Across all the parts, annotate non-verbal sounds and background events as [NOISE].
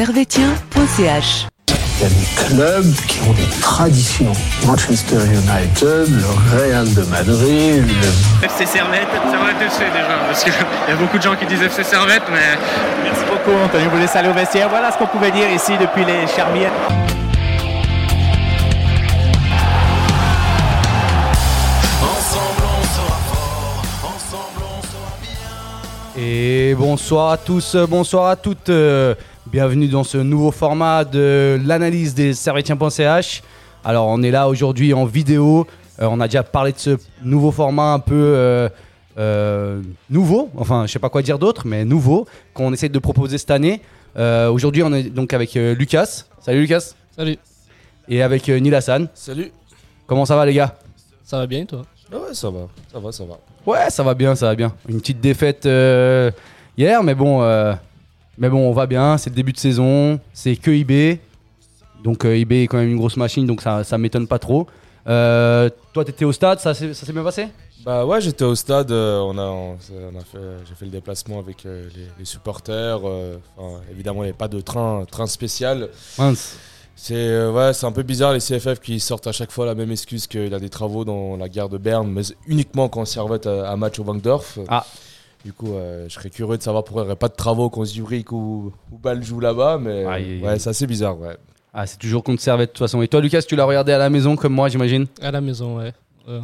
servetien.ch. Il y a des clubs qui ont des traditions. Manchester United, le Real de Madrid, le FC Servette, Servette FC déjà, parce qu'il [LAUGHS] y a beaucoup de gens qui disent FC Servette, mais Merci beaucoup, Anthony. Vous laisse aller au vestiaire. Voilà ce qu'on pouvait dire ici depuis les Charmières. Et bonsoir à tous, euh, bonsoir à toutes. Bienvenue dans ce nouveau format de l'analyse des servetiens.ch. Alors on est là aujourd'hui en vidéo. Euh, on a déjà parlé de ce nouveau format un peu euh, euh, nouveau, enfin je sais pas quoi dire d'autre, mais nouveau, qu'on essaie de proposer cette année. Euh, aujourd'hui on est donc avec euh, Lucas. Salut Lucas. Salut, Et avec euh, Neil Hassan. salut. Comment ça va les gars? Ça va bien toi? Ah ouais, ça va, ça va, ça va. Ouais, ça va bien, ça va bien. Une petite défaite euh, hier, mais bon, euh, mais bon, on va bien. C'est le début de saison, c'est que IB, donc euh, IB est quand même une grosse machine, donc ça, ça m'étonne pas trop. Euh, toi, t'étais au stade, ça s'est ça s'est bien passé? Bah ouais, j'étais au stade, euh, on a, on, on a fait, j'ai fait le déplacement avec euh, les, les supporters. euh, enfin, évidemment, il n'y avait pas de train, train spécial. Mince. C'est euh, ouais, c'est un peu bizarre les CFF qui sortent à chaque fois la même excuse qu'il y a des travaux dans la gare de Berne, mais uniquement quand on servait à, un match au Bankdorf. Ah. Du coup, euh, je serais curieux de savoir pourquoi il n'y aurait pas de travaux quand Zurich ou, ou Bâle joue là-bas, mais Aïe, ouais, c'est assez bizarre. Ouais. Ah, c'est toujours contre Servette de toute façon. Et toi, Lucas, tu l'as regardé à la maison comme moi, j'imagine? À la maison, ouais. Euh,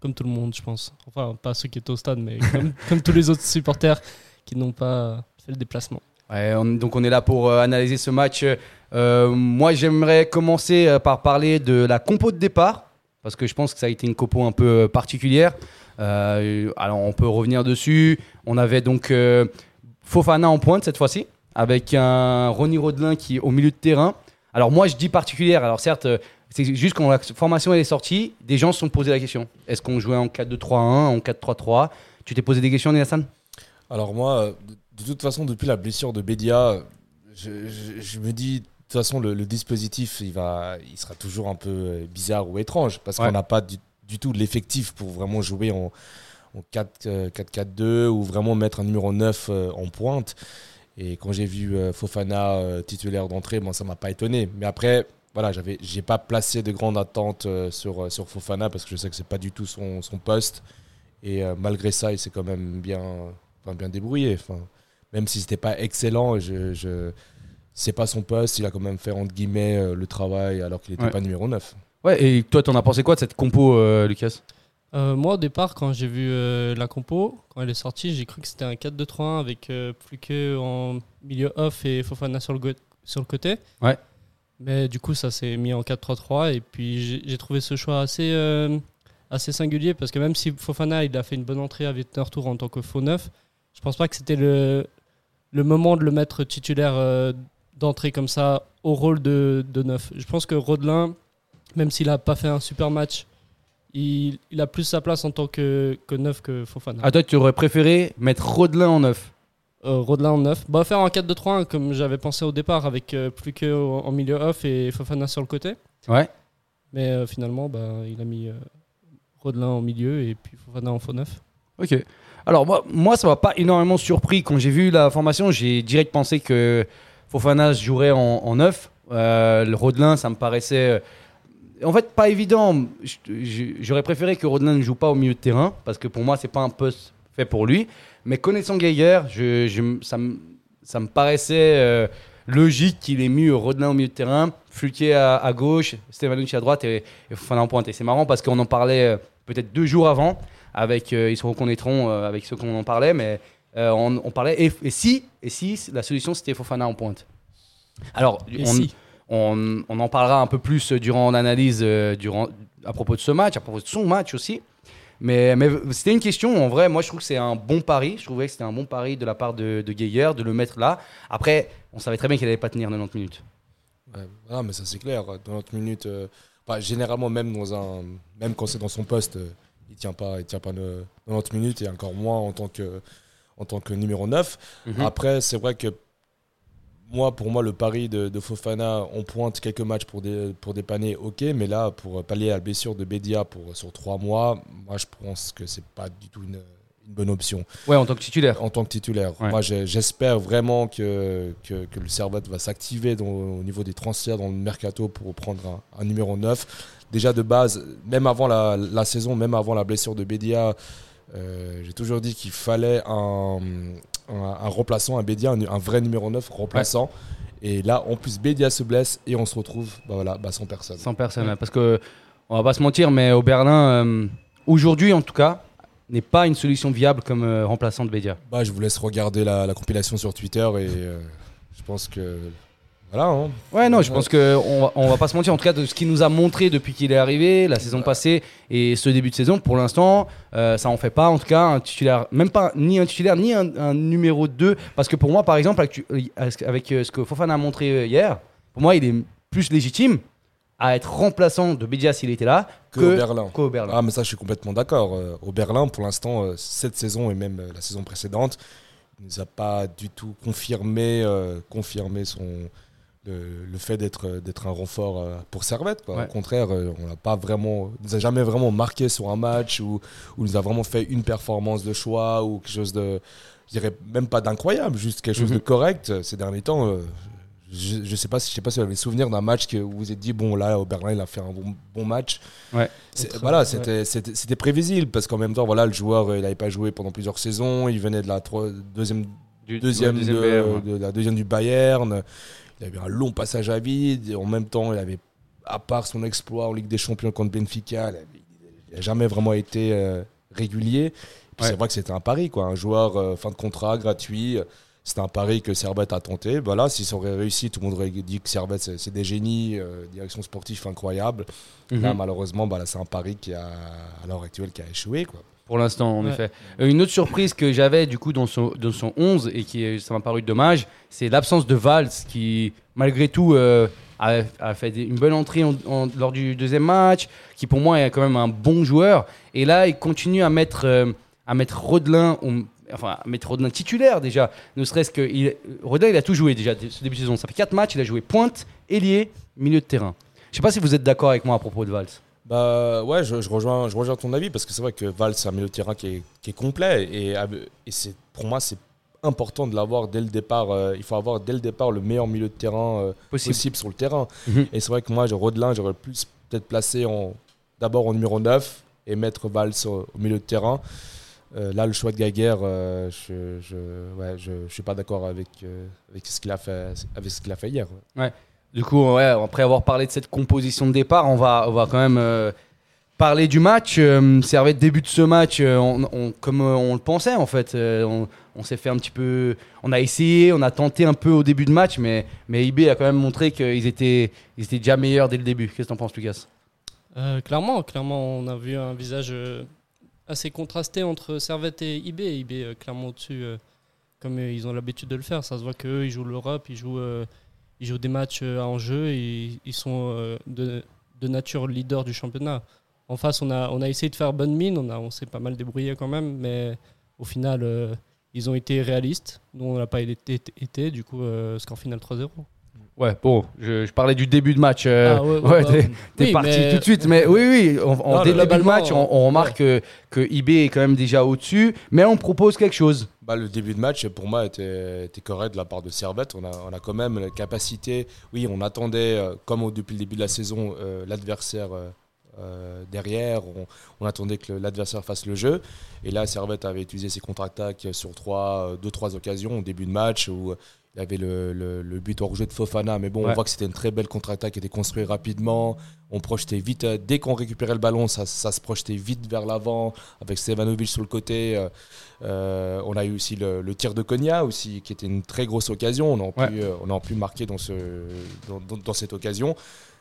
comme tout le monde, je pense. Enfin, pas ceux qui étaient au stade, mais comme, [LAUGHS] comme tous les autres supporters qui n'ont pas fait le déplacement. Ouais, on- donc on est là pour euh, analyser ce match. Euh, moi, j'aimerais commencer par parler de la compo de départ, parce que je pense que ça a été une compo un peu particulière. Euh, alors, on peut revenir dessus. On avait donc euh, Fofana en pointe cette fois-ci, avec un Ronny Rodelin qui est au milieu de terrain. Alors moi, je dis particulière. Alors certes, euh, c'est juste quand la formation elle est sortie, des gens se sont posé la question. Est-ce qu'on jouait en 4-2-3-1, en 4-3-3 Tu t'es posé des questions, Hassan Alors moi, de, toute façon, depuis la blessure de Bédia, je, je- je me dis, de toute façon, le, le dispositif, il, va, il sera toujours un peu bizarre ou étrange, parce Ouais. qu'on n'a pas du, du tout l'effectif pour vraiment jouer en, en 4, euh, 4-4-2 ou vraiment mettre un numéro 9 euh, en pointe. Et quand j'ai vu euh, Fofana titulaire d'entrée, bon, ça m'a pas étonné. Mais après, voilà, j'avais, j'ai pas placé de grandes attentes sur, sur Fofana parce que je sais que c'est pas du tout son, son poste. Et euh, malgré ça, il s'est quand même bien, enfin, bien débrouillé. Enfin, même si c'était pas excellent, je, je, c'est pas son poste. Il a quand même fait entre guillemets le travail alors qu'il n'était Ouais. pas numéro 9. Ouais, et toi, t'en as pensé quoi de cette compo, euh, Lucas? Euh, moi, au départ, quand j'ai vu euh, la compo, quand elle est sortie, j'ai cru que c'était un 4-2-3-1 avec plus que en milieu off et Fofana sur le, go- sur le côté. Ouais. Mais du coup, ça s'est mis en 4-3-3 et puis j'ai- j'ai trouvé ce choix assez, euh, assez singulier parce que même si Fofana il a fait une bonne entrée avec Tour en tant que faux neuf, je pense pas que c'était le, le moment de le mettre titulaire euh, d'entrée comme ça au rôle de, de neuf. Je pense que Rodelin, même s'il a pas fait un super match, il, il a plus sa place en tant que, que neuf que Fofana. Ah, toi, tu aurais préféré mettre Rodelin en neuf Euh, Rodelin en neuf. Bah, faire un 4-2-3-1 comme j'avais pensé au départ avec euh, plus que en milieu off et Fofana sur le côté. Ouais. Mais euh, finalement, bah, il a mis euh, Rodelin en milieu et puis Fofana en faux neuf. Ok. Alors, moi, moi ça m'a pas énormément surpris. Quand j'ai vu la formation, j'ai direct pensé que Fofana jouerait en, en neuf. Euh, le Rodelin, ça me paraissait. En fait, pas évident. J'aurais préféré que Rodelin ne joue pas au milieu de terrain, parce que pour moi, c'est pas un poste fait pour lui. Mais connaissant Geiger, je, je- ça, me, ça me paraissait euh, logique qu'il ait mis Rodelin au milieu de terrain, Fluquier à, à gauche, Stevanucci à droite et, et Fofana en pointe. Et c'est marrant parce qu'on en parlait euh, peut-être deux jours avant, avec, euh, ils se reconnaîtront avec ceux qu'on en parlait, mais on, on parlait. Et, et si, et si la solution c'était Fofana en pointe Alors, Et on, si on, on en parlera un peu plus durant l'analyse euh, durant, à propos de ce match, à propos de son match aussi. Mais, mais c'était une question, en vrai, moi je trouve que c'est un bon pari. Je trouvais que c'était un bon pari de la part de, de Geiger de le mettre là. Après, on savait très bien qu'il n'allait pas tenir 90 minutes. Ouais, ah, mais ça c'est clair. 90 minutes, euh, bah, généralement même dans un, même quand c'est dans son poste, euh, il tient pas, il tient pas ne- 90 minutes et encore moins en tant que, en tant que numéro 9. Mhm. Après, c'est vrai que moi, pour moi, le pari de, de Fofana, on pointe quelques matchs pour, des, pour dépanner, ok, mais là, pour pallier à la blessure de Bédia pour, sur trois mois, moi, je pense que c'est pas du tout une, une bonne option Ouais, en tant que titulaire. en tant que titulaire. Ouais. Moi, j'espère vraiment que, que, que le Servette va s'activer au niveau des transferts dans le mercato pour prendre un, un numéro 9. Déjà de base, même avant la, la saison, même avant la blessure de Bédia, euh, j'ai toujours dit qu'il fallait un, un, un remplaçant, un Bédia, un, un vrai numéro 9 remplaçant. Et là, en plus, Bédia se blesse et on se retrouve bah voilà, bah sans personne. Sans personne. Parce que, on va pas se mentir, mais au Berlin, euh, aujourd'hui en tout cas, n'est pas une solution viable comme euh, remplaçant de Bédia. Bah, je vous laisse regarder la, la compilation sur Twitter et euh, je pense que. Voilà. hein. Ouais, non, je pense que on va, on va pas se mentir. En tout cas, de ce qu'il nous a montré depuis qu'il est arrivé, la saison passée et ce début de saison, pour l'instant, euh, ça en fait pas. En tout cas, un titulaire, même pas ni un titulaire ni un, un numéro 2 Parce que pour moi, par exemple, avec, avec, euh, ce que Fofana a montré euh, hier, pour moi, il est plus légitime à être remplaçant de Bédia s'il était là Que que au Berlin. qu'au Berlin. Ah, mais ça, je suis complètement d'accord. Euh, au Berlin, pour l'instant, euh, cette saison et même euh, la saison précédente, il nous a pas du tout confirmé, euh, confirmé son, le, le fait d'être euh, d'être un renfort euh, pour Servette. quoi. Ouais. Au contraire, euh, on n'a pas vraiment, nous a jamais vraiment marqué sur un match ou où il nous a vraiment fait une performance de choix ou quelque chose de, je dirais même pas d'incroyable, juste quelque chose Mhm. de correct. Ces derniers temps, euh, je, je sais pas si je sais pas si vous avez souvenir d'un match que vous vous êtes dit bon là au Berlin il a fait un bon, bon match. Ouais. Voilà, c'était prévisible parce qu'en même temps voilà le joueur il n'avait pas joué pendant plusieurs saisons, il venait de la troi- deuxième Du- deuxième, ouais, de, BR, ouais. de la deuxième du Bayern. Il avait un long passage à vide. Et en même temps, il avait, à part son exploit en Ligue des Champions contre Benfica, il n'a jamais vraiment été euh, régulier. Ouais. C'est vrai que c'était un pari, quoi. Un joueur euh, fin de contrat, gratuit. C'était un pari que Servette a tenté. Voilà, si ça aurait réussi, tout le monde aurait dit que Servette, c'est des génies, euh, direction sportive incroyable. Mhm. Là, malheureusement, bah, c'est un pari qui a, à l'heure actuelle, qui a échoué, quoi. Pour l'instant, en Ouais. effet. Euh, Une autre surprise que j'avais du coup dans son, dans son 11 et qui euh, ça m'a paru dommage, c'est l'absence de Valls qui, malgré tout, euh, a, a fait des- une bonne entrée en- en- lors du deuxième match, qui pour moi est quand même un bon joueur. Et là, il continue à mettre, euh, à mettre Rodelin, au- enfin, à mettre Rodelin titulaire déjà. Ne serait-ce que. Il, Rodelin, il a tout joué déjà ce début de saison. Ça fait 4 matchs, il a joué pointe, ailier, milieu de terrain. Je sais pas si vous êtes d'accord avec moi à propos de Valls. Bah ouais, je, je rejoins, je rejoins ton avis parce que c'est vrai que Val, c'est un milieu de terrain qui est, qui est complet et, et c'est, pour moi, c'est important de l'avoir dès le départ. euh, il faut avoir dès le départ le meilleur milieu de terrain euh, Possible. possible sur le terrain. Mhm. Et c'est vrai que moi, Rodelin, j'aurais plus peut-être placé en, d'abord en numéro 9 et mettre Valls au, au milieu de terrain. Euh, là, le choix de Gaguerre, euh, je, je, ouais, je, je suis pas d'accord avec, euh, avec ce qu'il a fait, avec ce qu'il a fait hier. ouais. Du coup, après avoir parlé de cette composition de départ, on va, on va quand même euh, parler du match. Euh, Servette début de ce match, euh, comme euh, on le pensait en fait. On on s'est fait un petit peu, on a essayé, on a tenté un peu au début de match, mais mais IB a quand même montré qu'ils étaient, ils étaient déjà meilleurs dès le début. Qu'est-ce que t'en penses, Lucas? Clairement, clairement, on a vu un visage assez contrasté entre Servette et IB. IB clairement au-dessus, comme ils ont l'habitude de le faire. Ça se voit qu'eux, ils jouent l'Europe, ils jouent, ils jouent des matchs euh, en jeu et ils sont euh, de, nature leader du championnat. En face, on a, essayé de faire bonne mine, on, on s'est pas mal débrouillé quand même, mais au final, euh, ils ont été réalistes. Nous, on n'a pas été, été, du coup, euh, score final 3-0. Ouais, bon, je, je parlais du début de match. euh, Ah, ouais, ouais, [LAUGHS] ouais, bah, t'es- T'es oui, parti mais- tout de suite, mais oui, oui, en Non, début de match, on, on remarque que, que IB est quand même déjà au-dessus, mais on propose quelque chose. Bah, le début de match, pour moi, était, était correct de la part de Servette. On a, on a quand même la capacité. Oui, on attendait, euh, comme au- depuis le début de la saison, euh, l'adversaire euh, euh, derrière. On, on attendait que le- l'adversaire fasse le jeu. Et là, Servette avait utilisé ses contre-attaques sur trois, euh, deux, trois occasions au début de match où il y avait le, le- le but hors jeu de Fofana. Mais bon, Ouais. on voit que c'était une très belle contre-attaque qui était construite rapidement. On projetait vite. euh, Dès qu'on récupérait le ballon, ça, ça se projetait vite vers l'avant avec Stevanovic sur le côté. euh, euh, on a eu aussi le, le tir de Konya aussi, qui était une très grosse occasion. On a pu, Ouais. on a pu marquer dans, ce, dans, dans- dans cette occasion.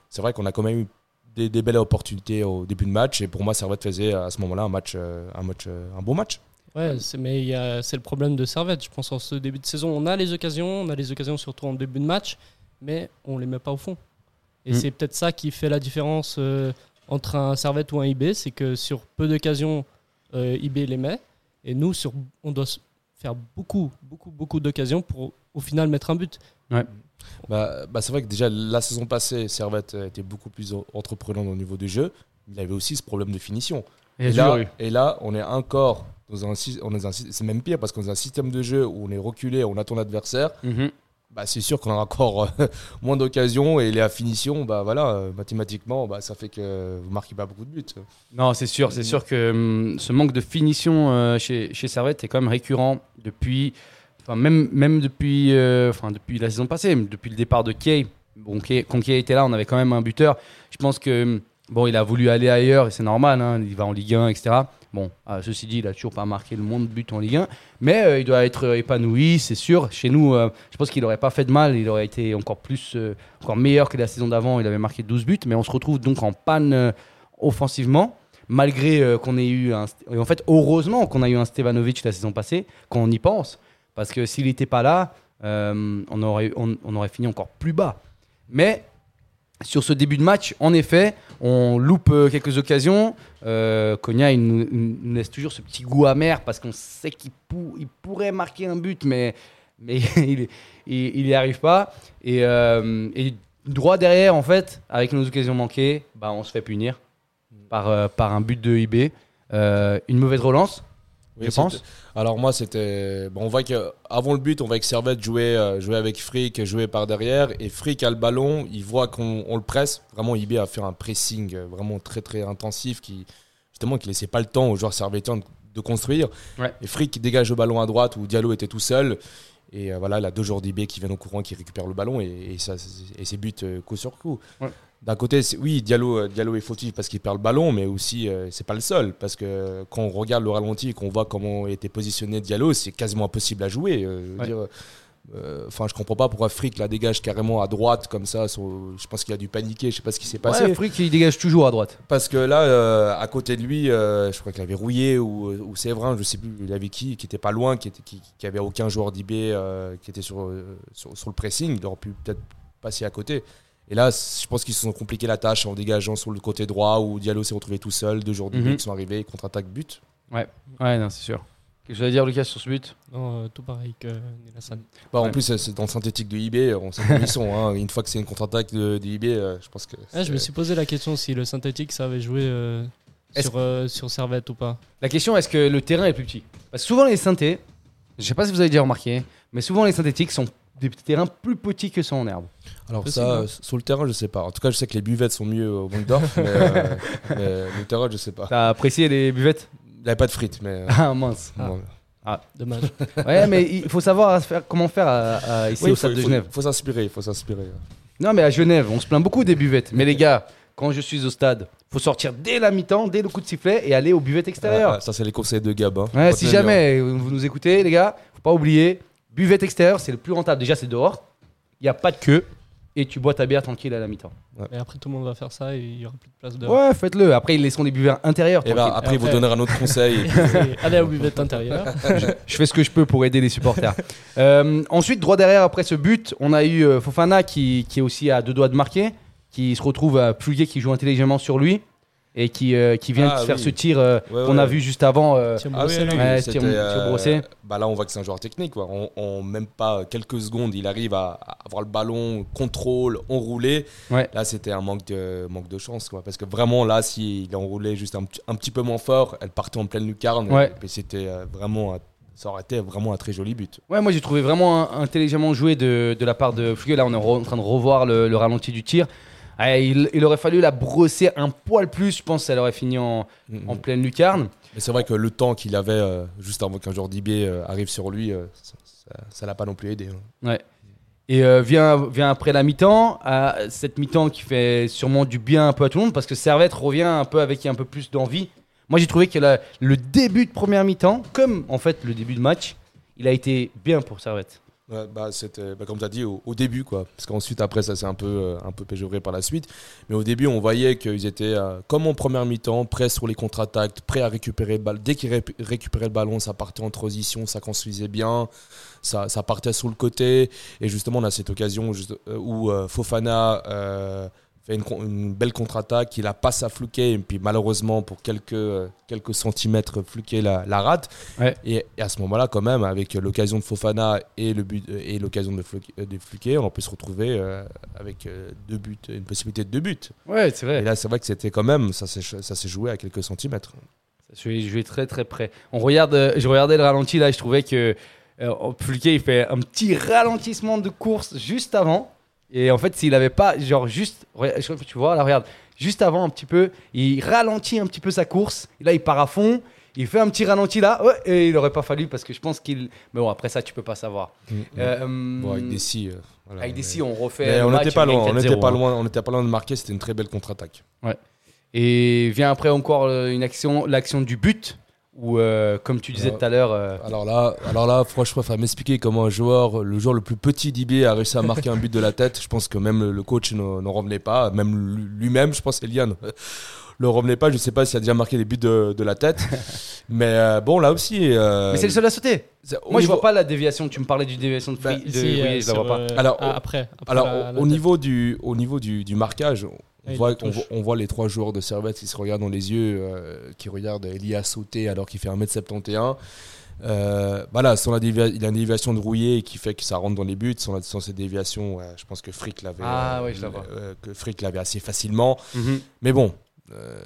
C'est vrai qu'on a quand même eu des, des belles opportunités au début de match. Et pour moi, Servette faisait à ce moment-là un match, un match, un bon match. Ouais, c'est- mais il y a- c'est le problème de Servette. Je pense en ce début de saison, on a les occasions, on a les occasions surtout en début de match, mais on les met pas au fond. Et Mm. c'est peut-être ça qui fait la différence euh, entre un Servette ou un IB, c'est que sur peu d'occasions, euh, IB les met, et nous, sur, on doit faire beaucoup, beaucoup, beaucoup d'occasions pour au final mettre un but. Bah, bah, c'est vrai que déjà la saison passée, Servette était beaucoup plus en- entreprenant au niveau du jeu. Il avait aussi ce problème de finition. A Et là, et là, on est encore dans un, on est un c'est même pire parce qu'on est dans un système de jeu où on est reculé, on attend l'adversaire. Mhm. Bah, c'est sûr qu'on aura encore euh, [LAUGHS] moins d'occasions et la finition, bah voilà, euh, mathématiquement, bah, ça fait que vous marquez pas beaucoup de buts. Non, c'est sûr, c'est sûr que hum, ce manque de finition euh, chez, chez Servette est quand même récurrent depuis, enfin même, même depuis, enfin depuis la saison passée, depuis le départ de Kay. Bon, Kay- quand Kay était là, on avait quand même un buteur. Je pense que hum, bon, il a voulu aller ailleurs et c'est normal. hein, il va en Ligue 1, etc. Bon, ah, ceci dit, il a toujours pas marqué le monde de buts en Ligue 1, mais euh, il doit être euh, épanoui, c'est sûr. Chez nous, euh, je pense qu'il aurait pas fait de mal, il aurait été encore plus, euh, encore meilleur que la saison d'avant. Il avait marqué 12 buts, mais on se retrouve donc en panne euh, offensivement malgré euh, qu'on ait eu un. et En fait, heureusement qu'on a eu un Stevanovic la saison passée, quand on y pense. Parce que s'il n'était pas là, euh, on, aurait, on aurait fini encore plus bas. Mais sur ce début de match, en effet, on loupe euh, quelques occasions. Euh, il nous, laisse toujours ce petit goût amer parce qu'on sait qu'il pou- il pourrait marquer un but, mais, mais [LAUGHS] il n'y arrive pas. Et, euh, et droit derrière, en fait, avec nos occasions manquées, bah, on se fait punir par, euh, par un but de IB. Une mauvaise relance, Oui, je pense. Alors moi, c'était. Bon, on voit qu'avant le but, on voit que Servette jouait, euh, jouait avec Frick, jouait par derrière. Et Frick a le ballon, il voit qu'on on le presse. Vraiment, IB a fait un pressing euh, vraiment très très intensif qui, justement, qui laissait pas le temps aux joueurs servétiens de, de construire. Ouais. Et Frick dégage le ballon à droite où Diallo était tout seul. Et euh, voilà, il a deux joueurs d'IB qui viennent au courant, qui récupèrent le ballon et, et ça, et c'est but coup sur coup. Ouais. D'un côté, oui, Diallo, euh, Diallo est fautif parce qu'il perd le ballon, mais aussi, euh, c'est pas le seul. Parce que quand on regarde le ralenti et qu'on voit comment était positionné Diallo, c'est quasiment impossible à jouer. euh, je euh, Enfin, je comprends pas pourquoi Frick la dégage carrément à droite comme ça. sur- je pense qu'il a dû paniquer, je sais pas ce qui s'est passé. Ouais, Frick, il dégage toujours à droite. Parce que là, euh, à côté de lui, euh, je crois qu'il avait Rouillé ou, ou Séverin, je sais plus, il avait qui, qui était pas loin, qui, était, qui, qui avait aucun joueur d'IB qui était sur, sur, sur le pressing. Il aurait pu peut-être passer à côté. Et là, je pense qu'ils se sont compliqué la tâche en dégageant sur le côté droit où Diallo s'est retrouvé tout seul, deux joueurs d'IB Mhm. qui sont arrivés, contre-attaque but. Ouais, non, c'est sûr. Quelque chose à dire, Lucas, sur ce but? Non, euh, tout pareil que Nilassan. Bah, En Ouais. plus, c'est- c'est dans le synthétique de IB, on sait comment ils sont. hein. Une fois que c'est une contre-attaque de, de IB, euh, je pense que. Ah, je me suis posé la question si le synthétique ça avait joué euh, sur, euh, sur Servette ou pas. La question, est-ce que le terrain est plus petit? Parce que souvent, les synthés, je sais pas si vous avez déjà remarqué, mais souvent, les synthétiques sont des terrains plus petits que ceux en herbe. Alors ça, hein. euh, sur le terrain, je sais pas. En tout cas, je sais que les buvettes sont mieux au Bankdorf, [LAUGHS] mais, euh, mais le terrain, je sais pas. T'as apprécié les buvettes? Il n'y avait pas de frites, mais. euh, [LAUGHS] Ah mince. bon. Dommage. [LAUGHS] Ouais, mais il faut savoir faire, comment faire à- à- ici Oui, au faut- Stade de Genève. faut s'inspirer, il faut s'inspirer. Non, mais à Genève, on se plaint beaucoup des buvettes. Mais les gars, quand je suis au stade, faut sortir dès la mi-temps, dès le coup de sifflet et aller aux buvettes extérieures. Ah, ça, c'est les conseils de Gab. hein. Ouais, si bien. jamais vous nous écoutez, les gars, faut pas oublier, buvette extérieure, c'est le plus rentable. Déjà, c'est dehors, il n'y a pas de queue et tu bois ta bière tranquille à la mi-temps. Et après, tout le monde va faire ça et il y aura plus de place dehors. Ouais, faites-le. Après, ils laisseront des buveurs intérieurs. Et bah, tranquille. après, ils vous donneront un autre conseil. [LAUGHS] et Allez au buvette intérieure. Je fais ce que je peux pour aider les supporters. Euh, ensuite, droit derrière, après ce but, on a eu euh, Fofana qui, qui est aussi à deux doigts de marquer, qui se retrouve à Pluguet qui joue intelligemment sur lui et qui, euh, qui vient Ah, de faire oui. ce tir euh, Ouais, qu'on a vu juste avant. euh, Ah oui, brossé, oui, là. oui, tir- tir euh, brossé. bah là, on voit que c'est un joueur technique. Quoi. En, en même pas quelques secondes, il arrive à, à avoir le ballon, contrôle, enroulé. Ouais. Là, c'était un manque de, manque de chance. Quoi. Parce que vraiment, là, s'il enroulait juste un, petit- un petit peu moins fort, elle partait en pleine lucarne. Ouais. Et puis c'était vraiment, un- ça aurait été vraiment un très joli but. Ouais, moi j'ai trouvé vraiment intelligemment joué de, de la part de Pluguet. Là, on est en train de revoir le, le ralenti du tir. Ah, il, il aurait fallu la brosser un poil plus, je pense ça aurait fini en, en pleine lucarne. Mais c'est vrai que le temps qu'il avait euh, juste avant qu'un joueur d'IB euh, arrive sur lui, euh, ça- l'a pas non plus aidé. hein. Et euh, vient, vient après la mi-temps, cette mi-temps qui fait sûrement du bien un peu à tout le monde parce que Servette revient un peu avec un peu plus d'envie. Moi j'ai trouvé que la- le début de première mi-temps, comme en fait le début de match, il a été bien pour Servette. Bah, c'était, bah, comme tu as dit, au, début, quoi. Parce qu'ensuite, après, ça s'est un peu, euh, un peu péjoré par la suite. Mais au début, on voyait qu'ils étaient, euh, comme en première mi-temps, prêts sur les contre-attaques, prêts à récupérer le ballon. Dès qu'ils ré- récupéraient le ballon, ça partait en transition, ça construisait bien, ça, ça partait sur le côté. Et justement, on a cette occasion euh, où Fofana fait une, belle contre-attaque, il la passe à Fluquet, et puis malheureusement, pour quelques, euh, quelques centimètres, Fluquet la, la rate. Ouais. Et, et à ce moment-là, quand même, avec l'occasion de Fofana et le but et l'occasion de, Fluquet- euh, de Fluquet, on peut se retrouver euh, avec euh, deux buts, une possibilité de deux buts. Ouais, c'est Et vrai. là, c'est vrai que c'était quand même, ça s'est joué à quelques centimètres. Je vais, vais très très près. On regarde, euh, je regardais le ralenti là, et je trouvais que euh, Fulke il fait un petit ralentissement de course juste avant. Et en fait, s'il avait pas, genre juste, tu vois, là, regarde, juste avant un petit peu, il ralentit un petit peu sa course. Et là, il part à fond. Il fait un petit ralenti là, ouais, et il aurait pas fallu parce que je pense qu'il. Mais bon, après ça, tu peux pas savoir. Euh, Bon, avec des si. euh, voilà, avec des si, on refait. mais on n'était pas loin, on n'était 4-0, pas hein. loin, on n'était pas loin de marquer. C'était une très belle contre-attaque. Et vient après encore euh, une action, l'action du but, où, euh, comme tu disais Ouais. tout à l'heure, euh, Alors là, alors là, franchement, il m'expliquer comment un joueur, le joueur le plus petit d'IB a réussi à marquer un but de la tête. Je pense que même le- coach n'en revenait pas, même lui-même, je pense Eliane [LAUGHS] le revenait pas. Je sais pas s'il a déjà marqué des buts de, de la tête, [LAUGHS] mais euh, bon là aussi. euh, mais c'est le seul à sauter. Moi, je niveau- vois pas la déviation. Tu me parlais du déviation de, Bah, Free- de Si, euh, je la vois pas. euh, Alors, ah, après, après Alors, la- au, la au tête. niveau du, au niveau du, du marquage, on voit, on, on les trois joueurs de Servette qui se regardent dans les yeux, euh, qui regardent Elia sauter alors qu'il fait 1m71. Euh, voilà, sans la dévia- il a une déviation de rouillé qui fait que ça rentre dans les buts. Sans, la- sans cette déviation, ouais, je pense que Frick l'avait Ah, euh, euh, assez facilement. Mhm. Mais bon, euh,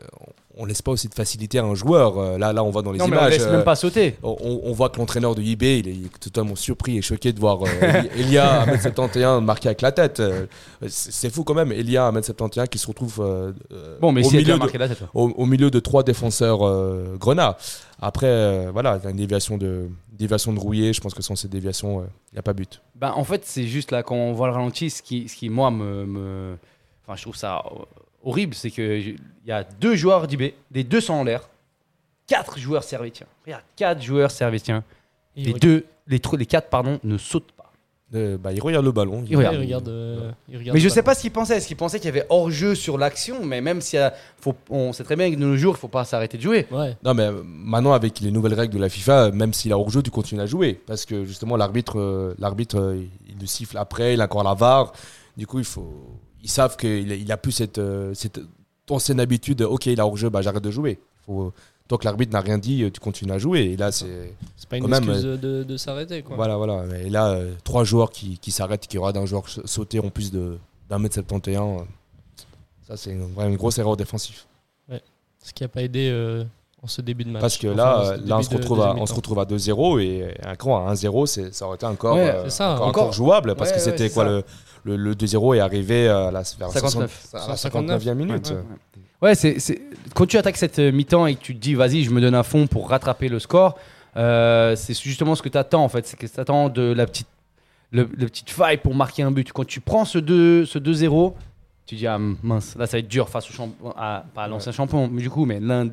on, laisse pas aussi de facilité à un joueur. Euh, Là, là, on voit dans les Non, mais on images. laisse euh, même pas sauter. on, on voit que l'entraîneur de IB, il est, totalement surpris et choqué de voir euh, [LAUGHS] Elia à 1m71 marqué avec la tête. Euh, C'est fou quand même, Elia à 1m71 qui se retrouve euh, euh, Bon, mais au, si milieu de, marqué la tête. ouais. au, au milieu de trois défenseurs euh, grenats. Après, euh, voilà, il y a une déviation de, déviation de rouillé. Je pense que sans cette déviation, il n'y a pas but. Ben, en fait, c'est juste là, quand on voit le ralenti, ce qui, ce qui moi, me. me- Enfin, je trouve ça euh, horrible, c'est qu'il y a deux joueurs d'IB, des deux sont en l'air, quatre joueurs servétiens. Regarde, quatre joueurs servétiens. Il Les deux, les, les quatre, pardon, ne sautent pas. Euh, bah, il regarde le ballon. Il regarde. il regarde, euh, il regarde Mais je pas. sais pas ce qu'il pensait. Est-ce qu'il pensait qu'il y avait hors-jeu sur l'action Mais même si faut, on sait très bien que de nos jours, il faut pas s'arrêter de jouer. Ouais. Non, mais euh, maintenant, avec les nouvelles règles de la FIFA, même s'il a hors-jeu, tu continues à jouer. Parce que justement, l'arbitre, euh, l'arbitre euh, il le siffle après, il a encore la VAR. Du coup, il faut, ils savent qu'il a, il a plus cette, euh, cette ancienne habitude. Ok, il a hors-jeu, bah, j'arrête de jouer. Faut, tant que l'arbitre n'a rien dit, euh, tu continues à jouer. Et là, c'est. Pas une Quand même, excuse de, de s'arrêter. quoi. Voilà, voilà. Et là, euh, trois joueurs qui, qui s'arrêtent, qui aura d'un joueur sa- sauté en plus d'un mètre 71. euh, ça, c'est une, vraiment une grosse erreur défensive. Ce qui a pas aidé euh, en ce début de match. Parce que là, euh, là on, se de retrouve à, on se retrouve à 2-0 et un cran à 1-0, c'est- ça aurait été encore, Ouais, euh, ça. encore, Encore- encore jouable parce Ouais, que c'était quoi ça. le, le, le 2-0 est arrivé à la, vers la 59. 60 à la 59. 59e minute. Ouais, c'est, c'est- quand tu attaques cette euh, mi-temps et que tu te dis, vas-y, je me donne à fond pour rattraper le score, euh, c'est justement ce que tu attends en fait. C'est que tu attends de la petite, le, le petite faille pour marquer un but. Quand tu prends ce 2 ce 2-0, tu dis, ah mince, là ça va être dur face au champion, à, pas à l'ancien champion, mais du coup, mais l'un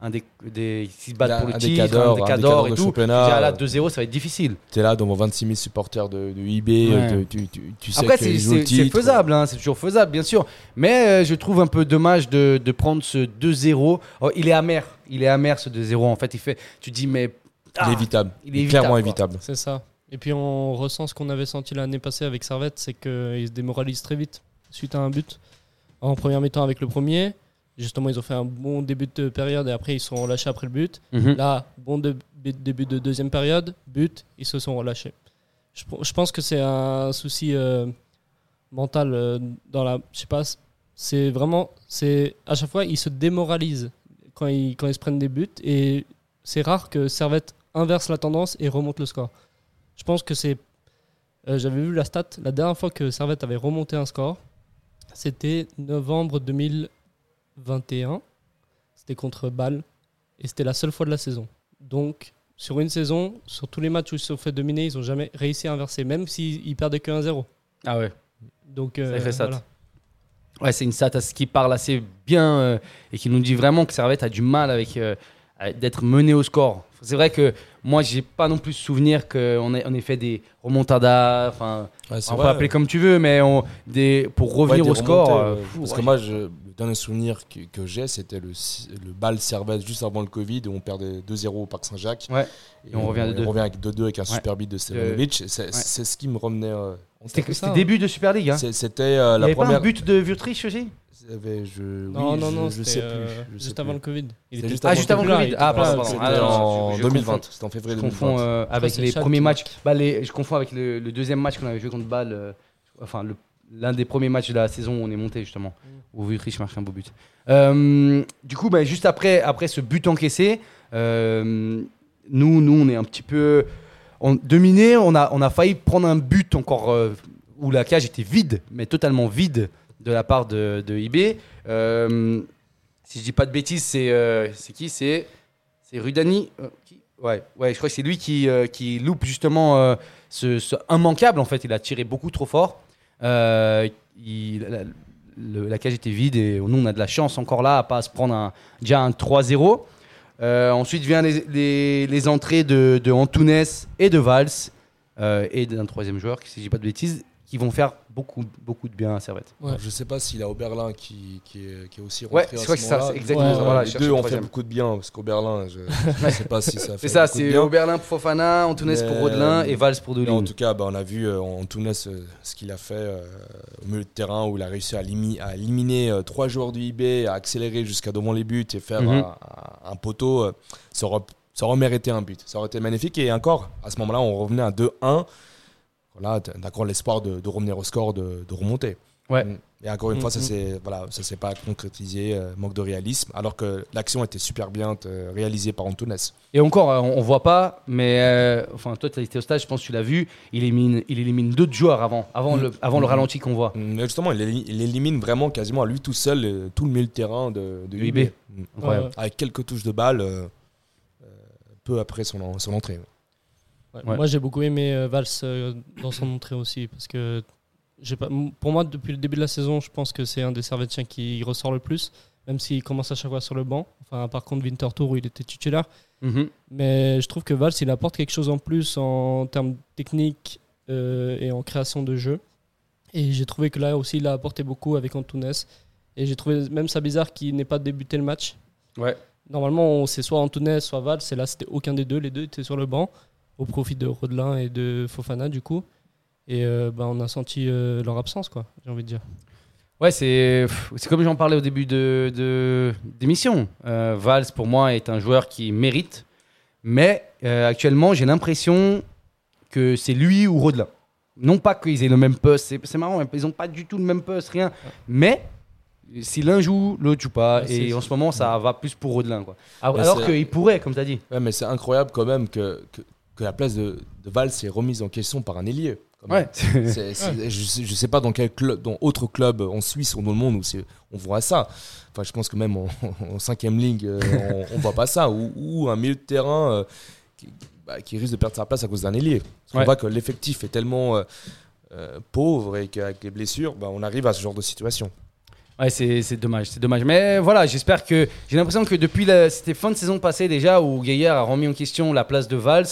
un des, des qui se battent pour le un des titre, cadors, un des cadors et de tout. Tu là, 2-0, ça va être difficile. Tu es là devant 26 000 supporters de, de IB, Ouais. euh, tu, tu, tu sais Après, c'est, faisable, hein, c'est toujours faisable, bien sûr. Mais euh, je trouve un peu dommage de, de prendre ce 2-0. Oh, il est amer, il est amer ce 2-0. En fait, il fait, tu dis, mais. Il ah, est évitable. il est Il est clairement évitable, évitable. C'est ça. Et puis on ressent ce qu'on avait senti l'année passée avec Servette, c'est qu'il se démoralise très vite suite à un but. En première mi-temps avec le premier, justement ils ont fait un bon début de période et après ils se sont relâchés après le but. Mhm. Là, bon de- début de deuxième période, but, ils se sont relâchés. Je, je pense que c'est un souci euh, mental euh, dans la. Je sais pas, c'est vraiment. c'est À chaque fois, ils se démoralisent quand ils, quand ils se prennent des buts et c'est rare que Servette inverse la tendance et remonte le score. Je pense que c'est. euh, J'avais vu la stat, la dernière fois que Servette avait remonté un score, c'était novembre 2021. C'était contre Bâle et c'était la seule fois de la saison. Donc, sur une saison, sur tous les matchs où ils se sont fait dominer, ils n'ont jamais réussi à inverser, même s'ils ils perdaient que 1-0. Ah ouais. Donc, euh, fait ça. voilà. Ouais, c'est une stat à ce qui parle assez bien euh, et qui nous dit vraiment que Servette a du mal avec euh, d'être mené au score. C'est vrai que moi, j'ai pas non plus souvenir qu'on ait, on ait fait des remontadas, enfin, Ouais, on peut appeler comme tu veux, mais on, des, pour revenir Ouais, au des score. remontées, euh, Parce ouais. que moi, je, dernier souvenir que, que j'ai, c'était le, le bal Servette juste avant le Covid où on perdait 2-0 au Parc Saint-Jacques. Ouais. Et on revient de deux. on revient avec 2-2 avec un Ouais. super beat de Stevanovic. C'est c'est ce qui me revenait. euh, C'était hein. début de Super League. Hein. C'était euh, la avait pas première. un but de Wurtrich aussi? Je, Non, oui, non, je- non, je c'était sais euh, plus. je sais juste plus. avant le Covid. Il C'est était- juste Ah, juste avant le Covid. Ah, pas- pardon, pardon. Ah, en je- je 2020. confonds. C'était en février Je 2020. confonds euh, avec les premiers matchs. Bah, les, je confonds avec le, le deuxième match qu'on avait joué contre Bâle. euh, enfin, le, l'un des premiers matchs de la saison où on est monté justement, où Vutric marque un beau but. Euh, du coup, bah, juste après, après ce but encaissé, euh, nous, nous, on est un petit peu on, dominé. On a, on a failli prendre un but encore euh, où la cage était vide, mais totalement vide de la part de, de IB. Si je dis pas de bêtises, c'est c'est qui? C'est c'est Rudani. qui ouais, ouais, je crois que c'est lui qui, qui loupe justement ce, ce immanquable. En fait, il a tiré beaucoup trop fort. Euh, la, cage était vide et nous, on a de la chance encore là à pas se prendre un, déjà un 3-0. Euh, ensuite vient les, entrées de, de et de Valls euh, et d'un troisième joueur, si je dis pas de bêtises, qui vont faire beaucoup, beaucoup de bien à Servette. Ouais. Alors, Je sais pas s'il a Oberlin qui, qui, est, qui est aussi Ouais, rentré je à ce que c'est ça, moment-là. exactement Ouais, ça. ouais, Voilà, les deux ont fait beaucoup de bien parce qu'Oberlin, je ne [LAUGHS] sais pas si ça a fait C'est ça, c'est. Oberlin pour Fofana, Antunes pour Rodelin euh, et Valls pour Mais en Dolin. tout cas, bah, on a vu euh, en Tunis euh, ce qu'il a fait euh, au milieu de terrain où il a réussi à, limi- à éliminer euh, trois joueurs du IB, à accélérer jusqu'à devant les buts et faire Mhm. un, un- un poteau. euh, ça, aurait, ça aurait mérité un but. Ça aurait été magnifique. Et encore, à ce moment-là, on revenait à 2-1. Voilà, d'accord, l'espoir de, de revenir au score, de, de remonter. Ouais. Mm. Et encore une fois, ça s'est voilà, ça s'est pas concrétisé, euh, manque de réalisme, alors que l'action était super bien euh, réalisée par Antunes. Et encore, euh, on, on voit pas, mais euh, enfin, toi, tu as été au stade, je pense que tu l'as vu. Il élimine, il élimine d'autres joueurs avant, avant, Mm. le, avant le ralenti qu'on voit. Mais justement, il, éli- il élimine vraiment quasiment à lui tout seul tout le milieu de terrain de, de UB. Mm. Ouais, Avec quelques touches de balle peu après son entrée. Ouais. Ouais. Moi, j'ai beaucoup aimé euh, Valls euh, dans son entrée aussi. Parce que pas, pour moi, depuis le début de la saison, je pense que c'est un des Servetiens qui ressort le plus. Même s'il commence à chaque fois sur le banc. Enfin, par contre, Winterthur où il était titulaire. Mhm. Mais je trouve que Valls, il apporte quelque chose en plus en termes techniques euh, et en création de jeu. Et j'ai trouvé que là aussi, il a apporté beaucoup avec Antunes. Et j'ai trouvé même ça bizarre qu'il n'ait pas débuté le match. Ouais. Normalement, c'est soit Antunes, soit Valls. Et là, c'était aucun des deux. Les deux étaient sur le banc au profit de Rodelin et de Fofana, du coup. Et euh, bah, on a senti euh, leur absence, quoi, j'ai envie de dire. Ouais, c'est comme j'en parlais au début de de- d'émission. Euh, Valls, pour moi, est un joueur qui mérite, mais euh, actuellement, j'ai l'impression que c'est lui ou Rodelin. Non pas qu'ils aient le même poste, c'est c'est marrant, ils n'ont pas du tout le même poste, rien. Mais si l'un joue, l'autre joue pas. Ouais, et en ce moment, ça va plus pour Rodelin. Quoi. Mais Alors qu'il pourrait, comme tu as dit. Ouais, mais c'est incroyable quand même que, que, que la place de, de Val s'est remise en question par un ailier. Ouais. C'est- c'est- je, sais, je sais pas dans quel club, dans autre club en Suisse ou dans le monde où c'est- on voit ça. Enfin, je pense que même en, en cinquième ligue, euh, on, on voit pas ça. Ou, ou un milieu de terrain euh, qui, bah, qui risque de perdre sa place à cause d'un ailier. Parce Ouais. voit que l'effectif est tellement euh, euh, pauvre et qu'avec les blessures, bah, on arrive à ce genre de situation. Ouais, c'est c'est dommage, c'est dommage. Mais voilà, j'espère que. J'ai l'impression que depuis la. C'était fin de saison passée déjà où Gaillard a remis en question la place de Valls,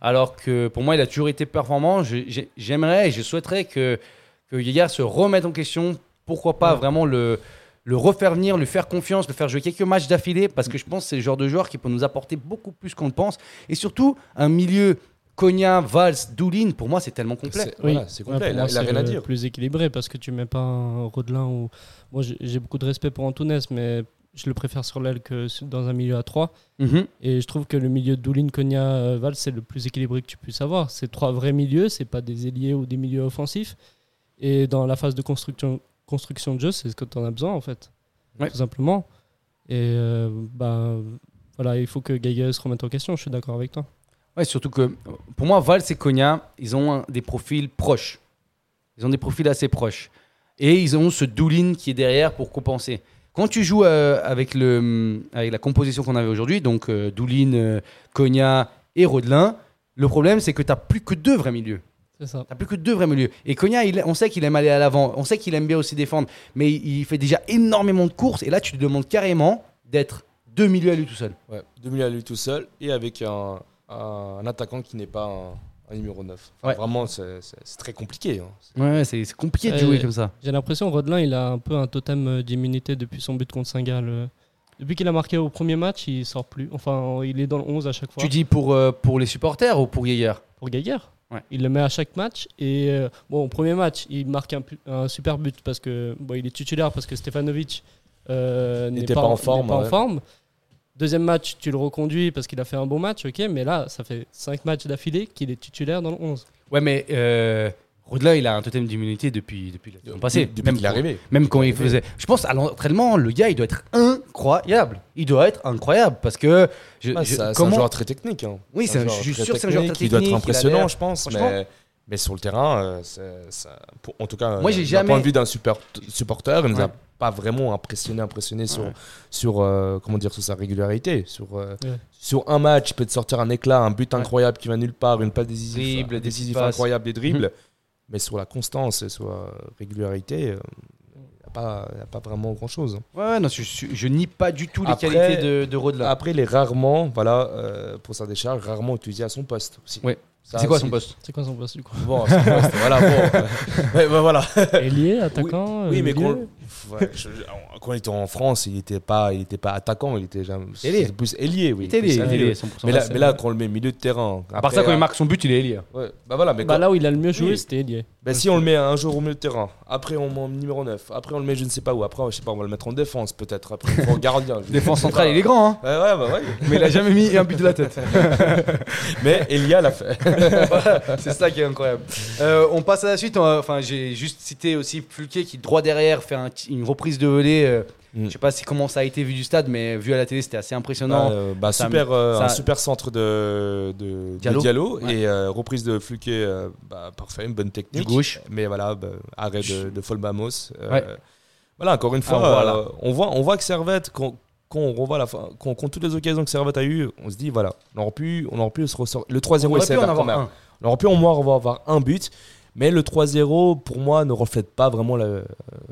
alors que pour moi, il a toujours été performant. J'aimerais et je souhaiterais que, que Gaillard se remette en question. Pourquoi pas Ouais. vraiment le, le refaire venir, lui faire confiance, le faire jouer quelques matchs d'affilée, parce que je pense que c'est le genre de joueur qui peut nous apporter beaucoup plus qu'on le pense. Et surtout, un milieu Konya, Valls, Doulin, pour moi, c'est tellement complet. C'est voilà, c'est Ouais, complet. pour il, a, moi, il a c'est rien à dire. plus équilibré parce que tu mets pas un Rodelin ou. Moi, j'ai j'ai beaucoup de respect pour Antunes, mais je le préfère sur l'aile que dans un milieu à 3. Mhm. Et je trouve que le milieu Doulin, Konya, euh, Val, c'est le plus équilibré que tu puisses avoir. C'est trois vrais milieux, c'est pas des ailiers ou des milieux offensifs. Et dans la phase de construction, construction de jeu, c'est ce que tu en as besoin en fait. Ouais. Tout simplement. Et euh, bah, voilà, il faut que Geiger se remette en question, je suis d'accord avec toi. Ouais, surtout que pour moi, Valls et Konya, ils ont un- des profils proches. Ils ont des profils assez proches. Et ils ont ce Doulin qui est derrière pour compenser. Quand tu joues euh, avec, le, avec la composition qu'on avait aujourd'hui, donc euh, Doulin, euh, Konya et Rodelin, le problème c'est que tu n'as plus que deux vrais milieux. C'est ça. T'as plus que deux vrais milieux. Et Konya, il- on sait qu'il aime aller à l'avant, on sait qu'il aime bien aussi défendre, mais il, il fait déjà énormément de courses. Et là, tu lui demandes carrément d'être deux milieux à lui tout seul. Ouais, deux milieux à lui tout seul et avec un, un attaquant qui n'est pas un, un numéro 9. Enfin, Ouais. Vraiment, c'est très compliqué. hein. C'est- Ouais, c'est c'est compliqué de jouer ouais. comme ça. J'ai l'impression Rodelin, il a un peu un totem euh, d'immunité depuis son but contre Saint-Gall. euh. Depuis qu'il a marqué au premier match, il sort plus. Enfin, il est dans le 11 à chaque fois. Tu dis pour, euh, pour les supporters ou pour Geiger? Pour Geiger. Ouais. Il le met à chaque match. Et euh, bon, au premier match, il marque un, super but parce que bon, il est titulaire parce que Stefanovic euh, n'est N'était pas en forme. Deuxième match, tu le reconduis parce qu'il a fait un bon match, ok, mais là, ça fait 5 matchs d'affilée qu'il est titulaire dans le 11. Ouais, mais euh, il a un totem d'immunité depuis, depuis la saison passée. Depuis même qu'il est quand- arrivé. Même quand il faisait. Je pense à l'entraînement, le gars, il doit être incroyable. Il doit être incroyable parce que. Je, c'est un- c'est un comment... joueur très technique. hein. Oui, c'est un- joueur je suis très sûr que c'est un joueur très technique, Il doit être impressionnant, je pense. franchement. Mais, mais sur le terrain, euh, c'est- ça- pour- en tout cas, Moi, j'ai euh, d'un jamais- point de vue d'un supporter, il nous Ouais. a pas vraiment impressionné, impressionné sur, Ouais. sur euh, comment dire, sur sa régularité. Sur, euh, Ouais. sur un match, il peut te sortir un éclat, un but incroyable qui va nulle part, une passe décisive, Dribble, un des décisif petites passes. incroyable, des dribbles. Mais sur la constance et sur la régularité, euh, il n'y a, pas- il y a pas vraiment grand-chose. Ouais, ouais, non, je, je, je nie pas du tout les Après- qualités de, de. Après, il est rarement, voilà, euh, pour sa décharge, rarement utilisé à son poste aussi. Ouais. C'est quoi son poste C'est quoi son poste du coup Bon, son poste, voilà, bon. [LAUGHS] Ouais, bah, voilà. Ailier, [LAUGHS] attaquant Oui, euh, mais quand, ouais, je- quand il était en France, il n'était pas, il était pas attaquant, il était jamais, Ailier. plus ailier, oui. Il était plus ailier, ailier. il est 100%. Mais là, mais quand on le met milieu de terrain, À part ça, quand il euh, marque son but, il est ailier. ouais, bah voilà, mais Bah quand- là où il a le mieux joué, Oui. c'était ailier. bah, si on le met un jour au milieu de terrain, après on met en numéro 9, après on le met je ne sais pas où, après je sais pas, on va le mettre en défense peut-être, après on en gardien. [LAUGHS] Défense centrale, il est grand, hein. Ouais, ouais, bah ouais. mais il a jamais mis un but de la tête. [LAUGHS] Mais Elia l'a fait. Voilà, [LAUGHS] c'est ça qui est incroyable. Euh, on passe à la suite. Enfin, j'ai juste cité aussi Fulquet qui droit derrière fait un une reprise de volée. euh, Mm. Je sais pas si comment ça a été vu du stade, mais vu à la télé, c'était assez impressionnant. Euh, bah, Ça- super, euh, ça- un super centre de, de, de Diallo. Ouais. et euh, reprise de Fluquet, bah, parfait, une bonne technique. Du gauche. Mais voilà, bah, arrêt de, de Folbamos. Ouais. Voilà, encore une fois, Ah, voilà. euh, on, voit, on voit que Servette, quand, quand on revoit la fin, quand, quand toutes les occasions que Servette a eues, on se dit, voilà, on aurait pu, on aurait pu se ressortir. Le 3-0 on est sévère quand avoir même. On aurait pu au moins avoir un but. Mais le 3-0, pour moi, ne reflète pas vraiment la-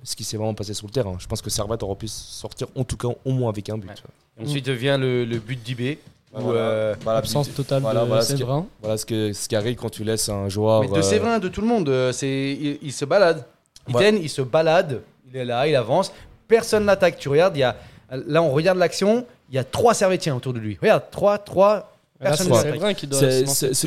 ce qui s'est vraiment passé sur le terrain. Je pense que Servette aurait pu sortir, en tout cas, au moins avec un but. Ouais. Ensuite vient le, le but d'IB. Voilà. euh, Voilà, Absence but- totale voilà, de voilà ce qui- Séverin. Voilà ce, que, ce qui arrive quand tu laisses un joueur. mais de euh, Séverin, de tout le monde, euh, c'est il, il se balade. Ouais. Iten, il se balade. Il est là, il avance. Personne n'attaque. Tu regardes, il y a là, on regarde l'action. Il y a trois Servétiens autour de lui. Regarde, trois, trois. Là, c'est qui doit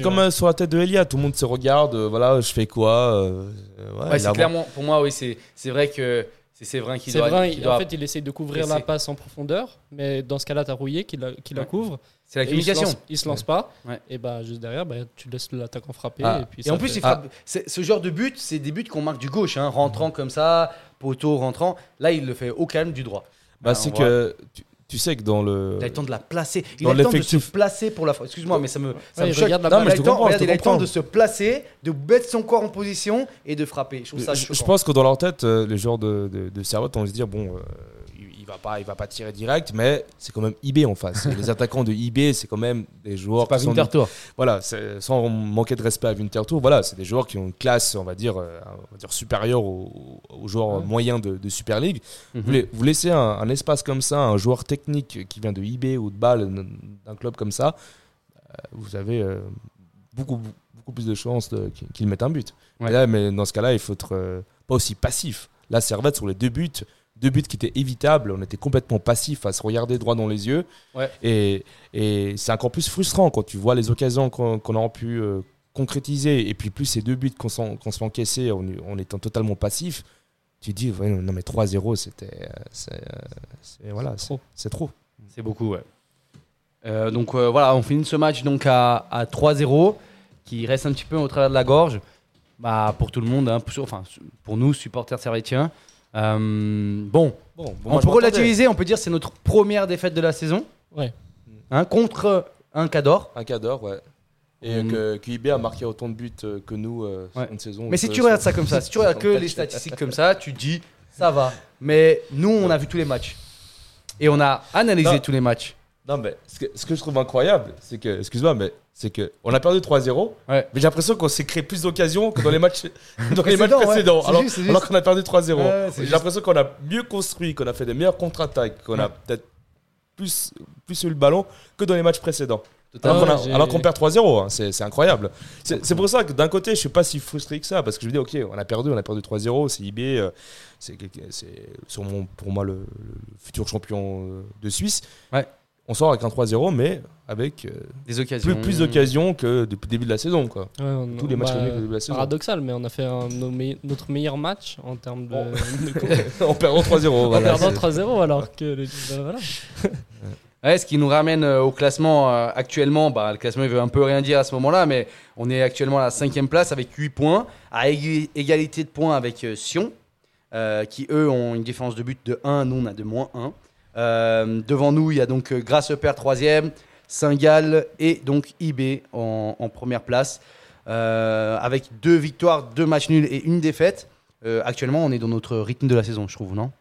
comme ouais. euh, sur la tête de Elia, tout le monde se regarde, euh, voilà, je fais quoi euh, euh, ouais, Ouais, il c'est clairement, pour moi, oui, c'est c'est vrai que c'est Séverin qui doit. Séverin, qui il- doit- en fait, il essaye de couvrir la passe en profondeur, mais dans ce cas-là, t'as Rouillé qui la, qui la couvre. c'est la Et il se communication. lance- Il se lance pas. Ouais. Et bah, juste derrière, bah, tu laisses l'attaquant frapper. Ah. Et, puis Et ça en plus, fait- il frappe- c'est- ce genre de but, c'est des buts qu'on marque du gauche, hein, rentrant comme ça, poteau rentrant. Là, il le fait au calme du droit. Bah, Ah, c'est que tu, tu sais que dans le. Il a le temps de la placer. Il Dans a le temps de se placer pour la frappe. Excuse-moi, mais ça me, ça Ouais, me regarde la Non, mais je te le temps- comprends, regarde, je te il a le temps de se placer, de mettre son corps en position et de frapper. Je trouve ça je, je pense que dans leur tête, euh, les joueurs de, de, de Servette vont se dire bon, euh, va pas, il va pas tirer direct, mais c'est quand même IB en face. Et les [LAUGHS] attaquants de IB, c'est quand même des joueurs pas qui sont Winterthur. voilà, sans manquer de respect à Winterthur, voilà, c'est des joueurs qui ont une classe, on va dire, euh, on va dire supérieure aux, aux joueurs moyens de, de Super League. Mhm. Vous, les- vous laissez un, un espace comme ça, un joueur technique qui vient de IB ou de Bâle, d'un club comme ça, euh, vous avez euh, beaucoup, beaucoup plus de chances de- qu'il mette un but. Ouais. Là, mais dans ce cas-là, il faut être pas aussi passif. Là, Servette, sur les deux buts, deux buts qui étaient évitables, on était complètement passif à se regarder droit dans les yeux. Ouais. Et, et c'est encore plus frustrant quand tu vois les occasions qu'on aurait pu euh, concrétiser, et puis plus ces deux buts qu'on se fait encaisser en, en étant totalement passif. Tu te dis, ouais, non mais 3-0, c'était. euh, euh, voilà, c'est Trop. c'est trop. C'est beaucoup, ouais. Euh, donc euh, voilà, on finit ce match donc à, à 3-0, qui reste un petit peu au travers de la gorge. Bah, pour tout le monde, hein, pour, enfin, pour nous, supporters servétiens. Euh, bon, Bon, bon, on peut relativiser, on peut dire que c'est notre première défaite de la saison. Ouais. Hein, contre un Cador. Un cadre, ouais. Et Mm. que, que IB a marqué autant de buts euh, que nous euh, Ouais. une saison. Mais si tu regardes ça comme ça, si tu regardes [LAUGHS] que les statistiques comme ça, tu te dis ça va. Mais nous, on a vu tous les matchs. Et on a analysé Non. tous les matchs. Non, mais ce que, ce que je trouve incroyable, c'est que, excuse-moi, mais c'est que on a perdu 3-0. Ouais. Mais j'ai l'impression qu'on s'est créé plus d'occasions que dans les matchs, [LAUGHS] dans les matchs Précédents, ouais. précédents. C'est Alors, juste, c'est alors juste. qu'on a perdu 3-0. Ouais, ouais, c'est j'ai juste. l'impression qu'on a mieux construit, qu'on a fait des meilleures contre-attaques, qu'on a peut-être plus, plus eu le ballon que dans les matchs précédents. Alors qu'on a- ouais, j'ai- alors qu'on perd 3-0, hein, c'est c'est incroyable. C'est c'est pour ça que d'un côté, je suis pas si frustré que ça, parce que je me dis, ok, on a perdu, on a perdu 3-0, c'est IB, euh, c'est quelqu'un- c'est sûrement pour moi le, le futur champion euh, de Suisse. Ouais. On sort avec un 3-0, mais avec euh, Des occasions. plus, plus d'occasions que depuis le début de la saison. Quoi. Ouais, on- Tous les matchs bah, début de la saison. Paradoxal, mais on a fait un- nos me- notre meilleur match en termes de, de [LAUGHS] coupe. en perdant 3-0. en perdant c'est- 3-0 alors que bah, voilà. [LAUGHS] Ouais, ce qui nous ramène euh, au classement euh, actuellement. Bah, le classement, il veut un peu rien dire à ce moment-là, mais on est actuellement à la cinquième place avec 8 points, à égalité de points avec euh, Sion, euh, qui eux ont une différence de but de 1, nous on a de moins 1. Euh, devant nous, il y a donc euh, Grasse Père troisième, Saint-Gall et donc IB en, en première place, euh, avec deux victoires, deux matchs nuls et une défaite. Euh, actuellement, on est dans notre rythme de la saison, je trouve, non?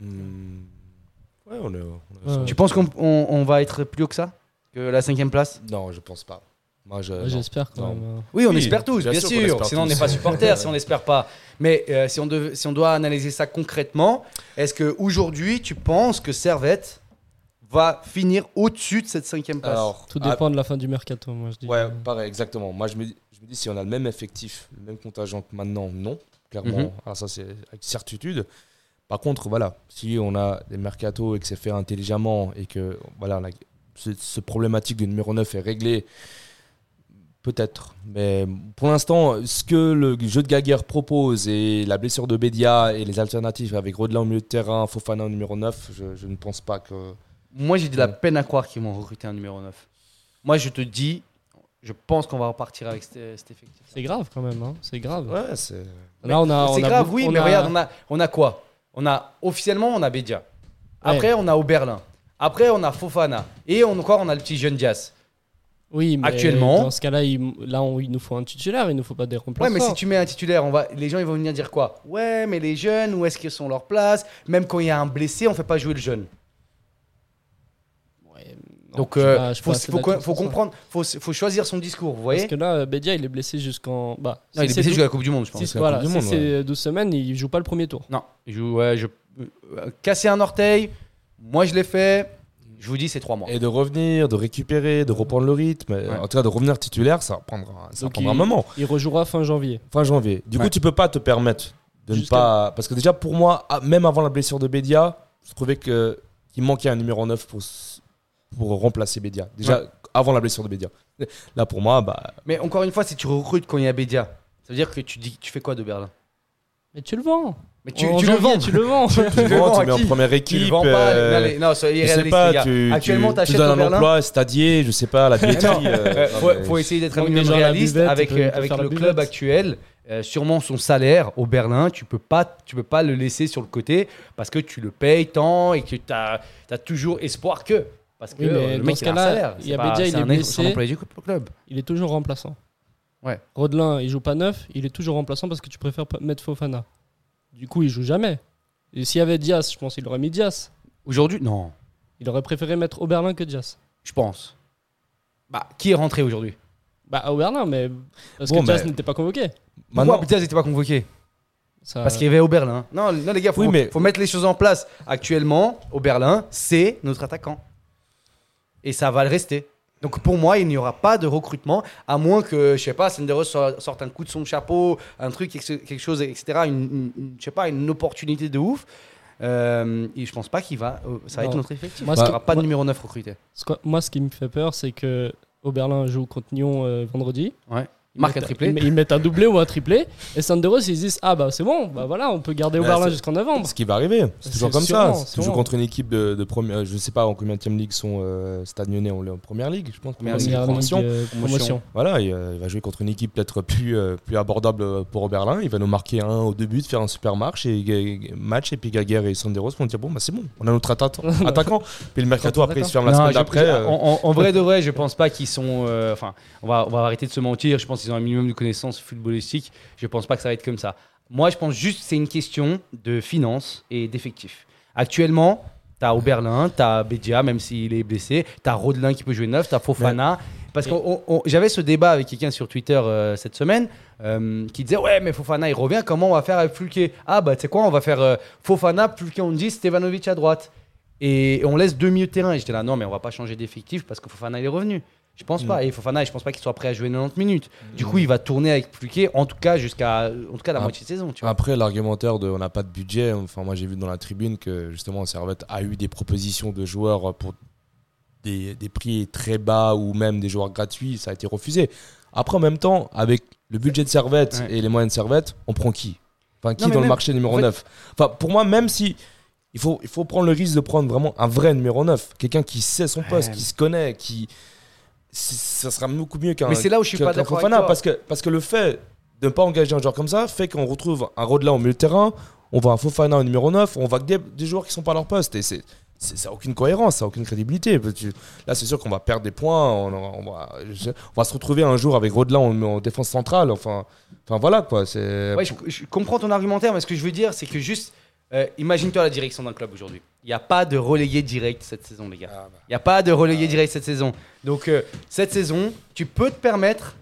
Hmm. Ouais, on est. on est- Ouais, ouais. Tu penses qu'on on- on va être plus haut que ça? Que la cinquième place? Non, je pense pas. Moi, je. J'espère quand Non. même. hein. Oui, on Oui, espère tous, bien bien, sûr Sinon, on n'est pas supporter [LAUGHS] si on n'espère pas. Mais euh, si, on dev- si on doit analyser ça concrètement, est-ce qu'aujourd'hui, tu penses que Servette va finir au-dessus de cette cinquième place? Alors, Tout ah, dépend de la fin du mercato, moi je dis. Ouais, pareil, exactement. Moi, je me, dis, je me dis, si on a le même effectif, le même contingent que maintenant, non. Clairement, Mhm. alors ça, c'est avec certitude. Par contre, voilà, si on a des mercatos et que c'est fait intelligemment et que voilà, ce, ce problématique du numéro 9 est réglé, peut-être. Mais pour l'instant, ce que le jeu de Gaguerre propose et la blessure de Bédia et les alternatives avec Rodelin au milieu de terrain, Fofana au numéro 9, je, je ne pense pas que. Moi, j'ai de la peine à croire qu'ils vont recruter un numéro 9. Moi, je te dis, je pense qu'on va repartir avec cet, cet effectif. C'est grave quand même, hein. c'est grave. Ouais, c'est. Là, on a, on C'est a grave, beaucoup- oui, on mais a- regarde, on a, on a quoi? On a officiellement, on a Bédia. Après, on a Oberlin. Après, on a Fofana. Et on, encore, on a le petit jeune Dias. Oui, mais Actuellement- Dans ce cas-là, il, là, on- il nous faut un titulaire, il nous faut pas des Ouais, remplaçants. mais si tu mets un titulaire, on va, les gens ils vont venir dire quoi? Ouais, mais les jeunes, où est-ce qu'ils sont leur place? Même quand il y a un blessé, on fait pas jouer le jeune. Ouais, non, Donc, je suis euh, pas- je suis faut, pas assez faut, d'accord faut sur ça. comprendre, faut, faut choisir son discours, vous voyez? Parce que là, euh, Bedia, il est blessé jusqu'en. Bah, Non, il est blessé jusqu'à la Coupe du Monde, je pense. Si, c'est la voilà, si c'est 12 semaines, il joue pas le premier tour. Non, il joue, ouais, je, euh, casser un orteil, moi je l'ai fait, je vous dis, c'est trois mois. Et de revenir, de récupérer, de reprendre le rythme. Ouais. En tout cas, de revenir titulaire, ça va prendre, un- ça il- moment. Il rejouera fin janvier. Fin janvier. Du Ouais. coup, tu peux pas te permettre de ne pas. Parce que déjà, pour moi, ah, même avant la blessure de Bédia, je trouvais que- qu'il manquait un numéro 9 pour, pour remplacer Bédia. Déjà, avant la blessure de Bédia. Là, pour moi, bah, Mais encore une fois, si tu recrutes quand il y a Bédia, ça veut dire que tu dis, tu fais quoi de Berlin? Mais tu le vends. Mais tu, tu le vends Tu le vends. [LAUGHS] Tu le tu, vends à mets en première Tu le équipe. vends pas euh, Non, soyez les pas, gars. tu, Actuellement, tu, tu donnes un Berlin emploi, stadier, je sais pas, à la billetterie. Euh, faut, mais- faut essayer d'être un minimum réaliste buvette, avec, tu euh, tu avec le club actuel. euh, sûrement son salaire au Berlin, tu peux pas, tu peux pas le laisser sur le côté parce que tu le payes tant et que tu as, toujours espoir que. Parce que Oui, mais le mec il a un salaire. il y a C'est pas- Bédia, il c'est est blessé. club. Il est toujours remplaçant. Ouais. Rodelin, il joue pas neuf, il est toujours remplaçant parce que tu préfères mettre Fofana. Du coup, il joue jamais. Et s'il y avait Diaz, je pense qu'il aurait mis Diaz. Aujourd'hui, non, Il aurait préféré mettre Oberlin que Diaz. je pense. Bah, qui est rentré aujourd'hui? Bah, Oberlin, mais. Parce Bon, que Diaz mais- n'était pas convoqué. Pourquoi Maintenant, Diaz n'était pas convoqué? Ça- Parce qu'il y avait Oberlin. Non, non les gars, faut, Oui, mais- faut mettre les choses en place. Actuellement, Oberlin, c'est notre attaquant. Et ça va le rester. Donc pour moi, il n'y aura pas de recrutement, à moins que, je sais pas, Senderos so- sorte un coup de son chapeau, un truc, quelque chose, etc. Une, une- je sais pas, une opportunité de ouf. Euh, et je pense pas qu'il va. euh, ça va Non. être notre effectif. Moi, il n'y aura pas de moi- numéro 9 recruté. Ce que- Moi, ce qui me fait peur, c'est que Oberlin joue contre Nyon euh, vendredi. Ouais. Ils Marque un mettent- triplé. Ils, ils mettent un doublé ou un triplé. Et Sanderos, ils se disent Ah, bah c'est bon, bah voilà, on peut garder Bah, Oberlin c'est- jusqu'en novembre. ce qui va arriver, c'est toujours C'est comme sûrement, ça. Si tu joues contre une équipe de, de première, je sais pas en combien de ligue sont euh, Stade Lyonnais, on est en première ligue, je pense. Première Première ligue, ligue, Première promotion. ligue, euh, promotion. Voilà, il, euh, il va jouer contre une équipe peut-être plus, euh, plus abordable euh, pour Oberlin. Il va nous marquer un ou deux buts, faire un super match et, et- match. Et puis Gaguerre et Sanderos vont dire bon, bah, c'est bon, on a notre atta- [LAUGHS] attaquant. puis le mercato après, il se ferme la semaine d'après. euh, en, en- en vrai de vrai, je pense pas qu'ils sont. euh, Enfin, on, va, on va arrêter de se mentir. Je pense qu'ils ont un minimum de connaissances footballistiques. Je pense pas que ça va être comme ça. Moi, je pense juste que c'est une question de finances et d'effectifs. Actuellement, tu as Oberlin, tu as Bédia, même s'il est blessé, tu as Rodelin qui peut jouer neuf, tu as Fofana. Parce que j'avais ce débat avec quelqu'un sur Twitter euh, cette semaine euh, qui disait Ouais, mais Fofana il revient, comment on va faire avec Fulke? Ah, bah tu sais quoi, on va faire euh, Fofana, Fulke on dit, Stevanovic à droite. Et on laisse deux milieux de terrain. Et j'étais là, non, mais on va pas changer d'effectif parce que Fofana il est revenu. Je pense pas. Et Fofana, je pense pas qu'il soit prêt à jouer 90 minutes. Du coup, il va tourner avec Pluquet, en tout cas jusqu'à en tout cas la moitié de saison. Tu vois. Après, l'argumentaire de on n'a pas de budget, enfin, moi j'ai vu dans la tribune que justement Servette a eu des propositions de joueurs pour des, des prix très bas ou même des joueurs gratuits, ça a été refusé. Après, en même temps, avec le budget de Servette Ouais. et les moyens de Servette, on prend qui? Enfin, qui Non, dans le marché numéro en fait- 9 Enfin, pour moi, même si il faut, il faut prendre le risque de prendre vraiment un vrai numéro 9. Quelqu'un qui sait son poste, Ouais. qui se connaît, qui. Ça sera beaucoup mieux qu'un. Mais c'est là où je suis pas d'accord. Parce que, parce que le fait de ne pas engager un joueur comme ça fait qu'on retrouve un Rodelin au milieu de terrain, on va un Fofana au numéro 9, on va que des, des joueurs qui sont pas à leur poste. Et c'est. Ça n'a aucune cohérence, ça n'a aucune crédibilité. Là, c'est sûr qu'on va perdre des points. On, on va, on va se retrouver un jour avec Rodelin en, en défense centrale. Enfin, enfin voilà quoi. C'est Ouais, je, je comprends ton argumentaire, mais ce que je veux dire, c'est que juste, euh, imagine-toi la direction d'un club aujourd'hui. Il n'y a pas de relégué direct cette saison, les gars. Ah, bah. Il n'y a pas de relégué direct cette saison. Donc, euh, cette saison, tu peux te permettre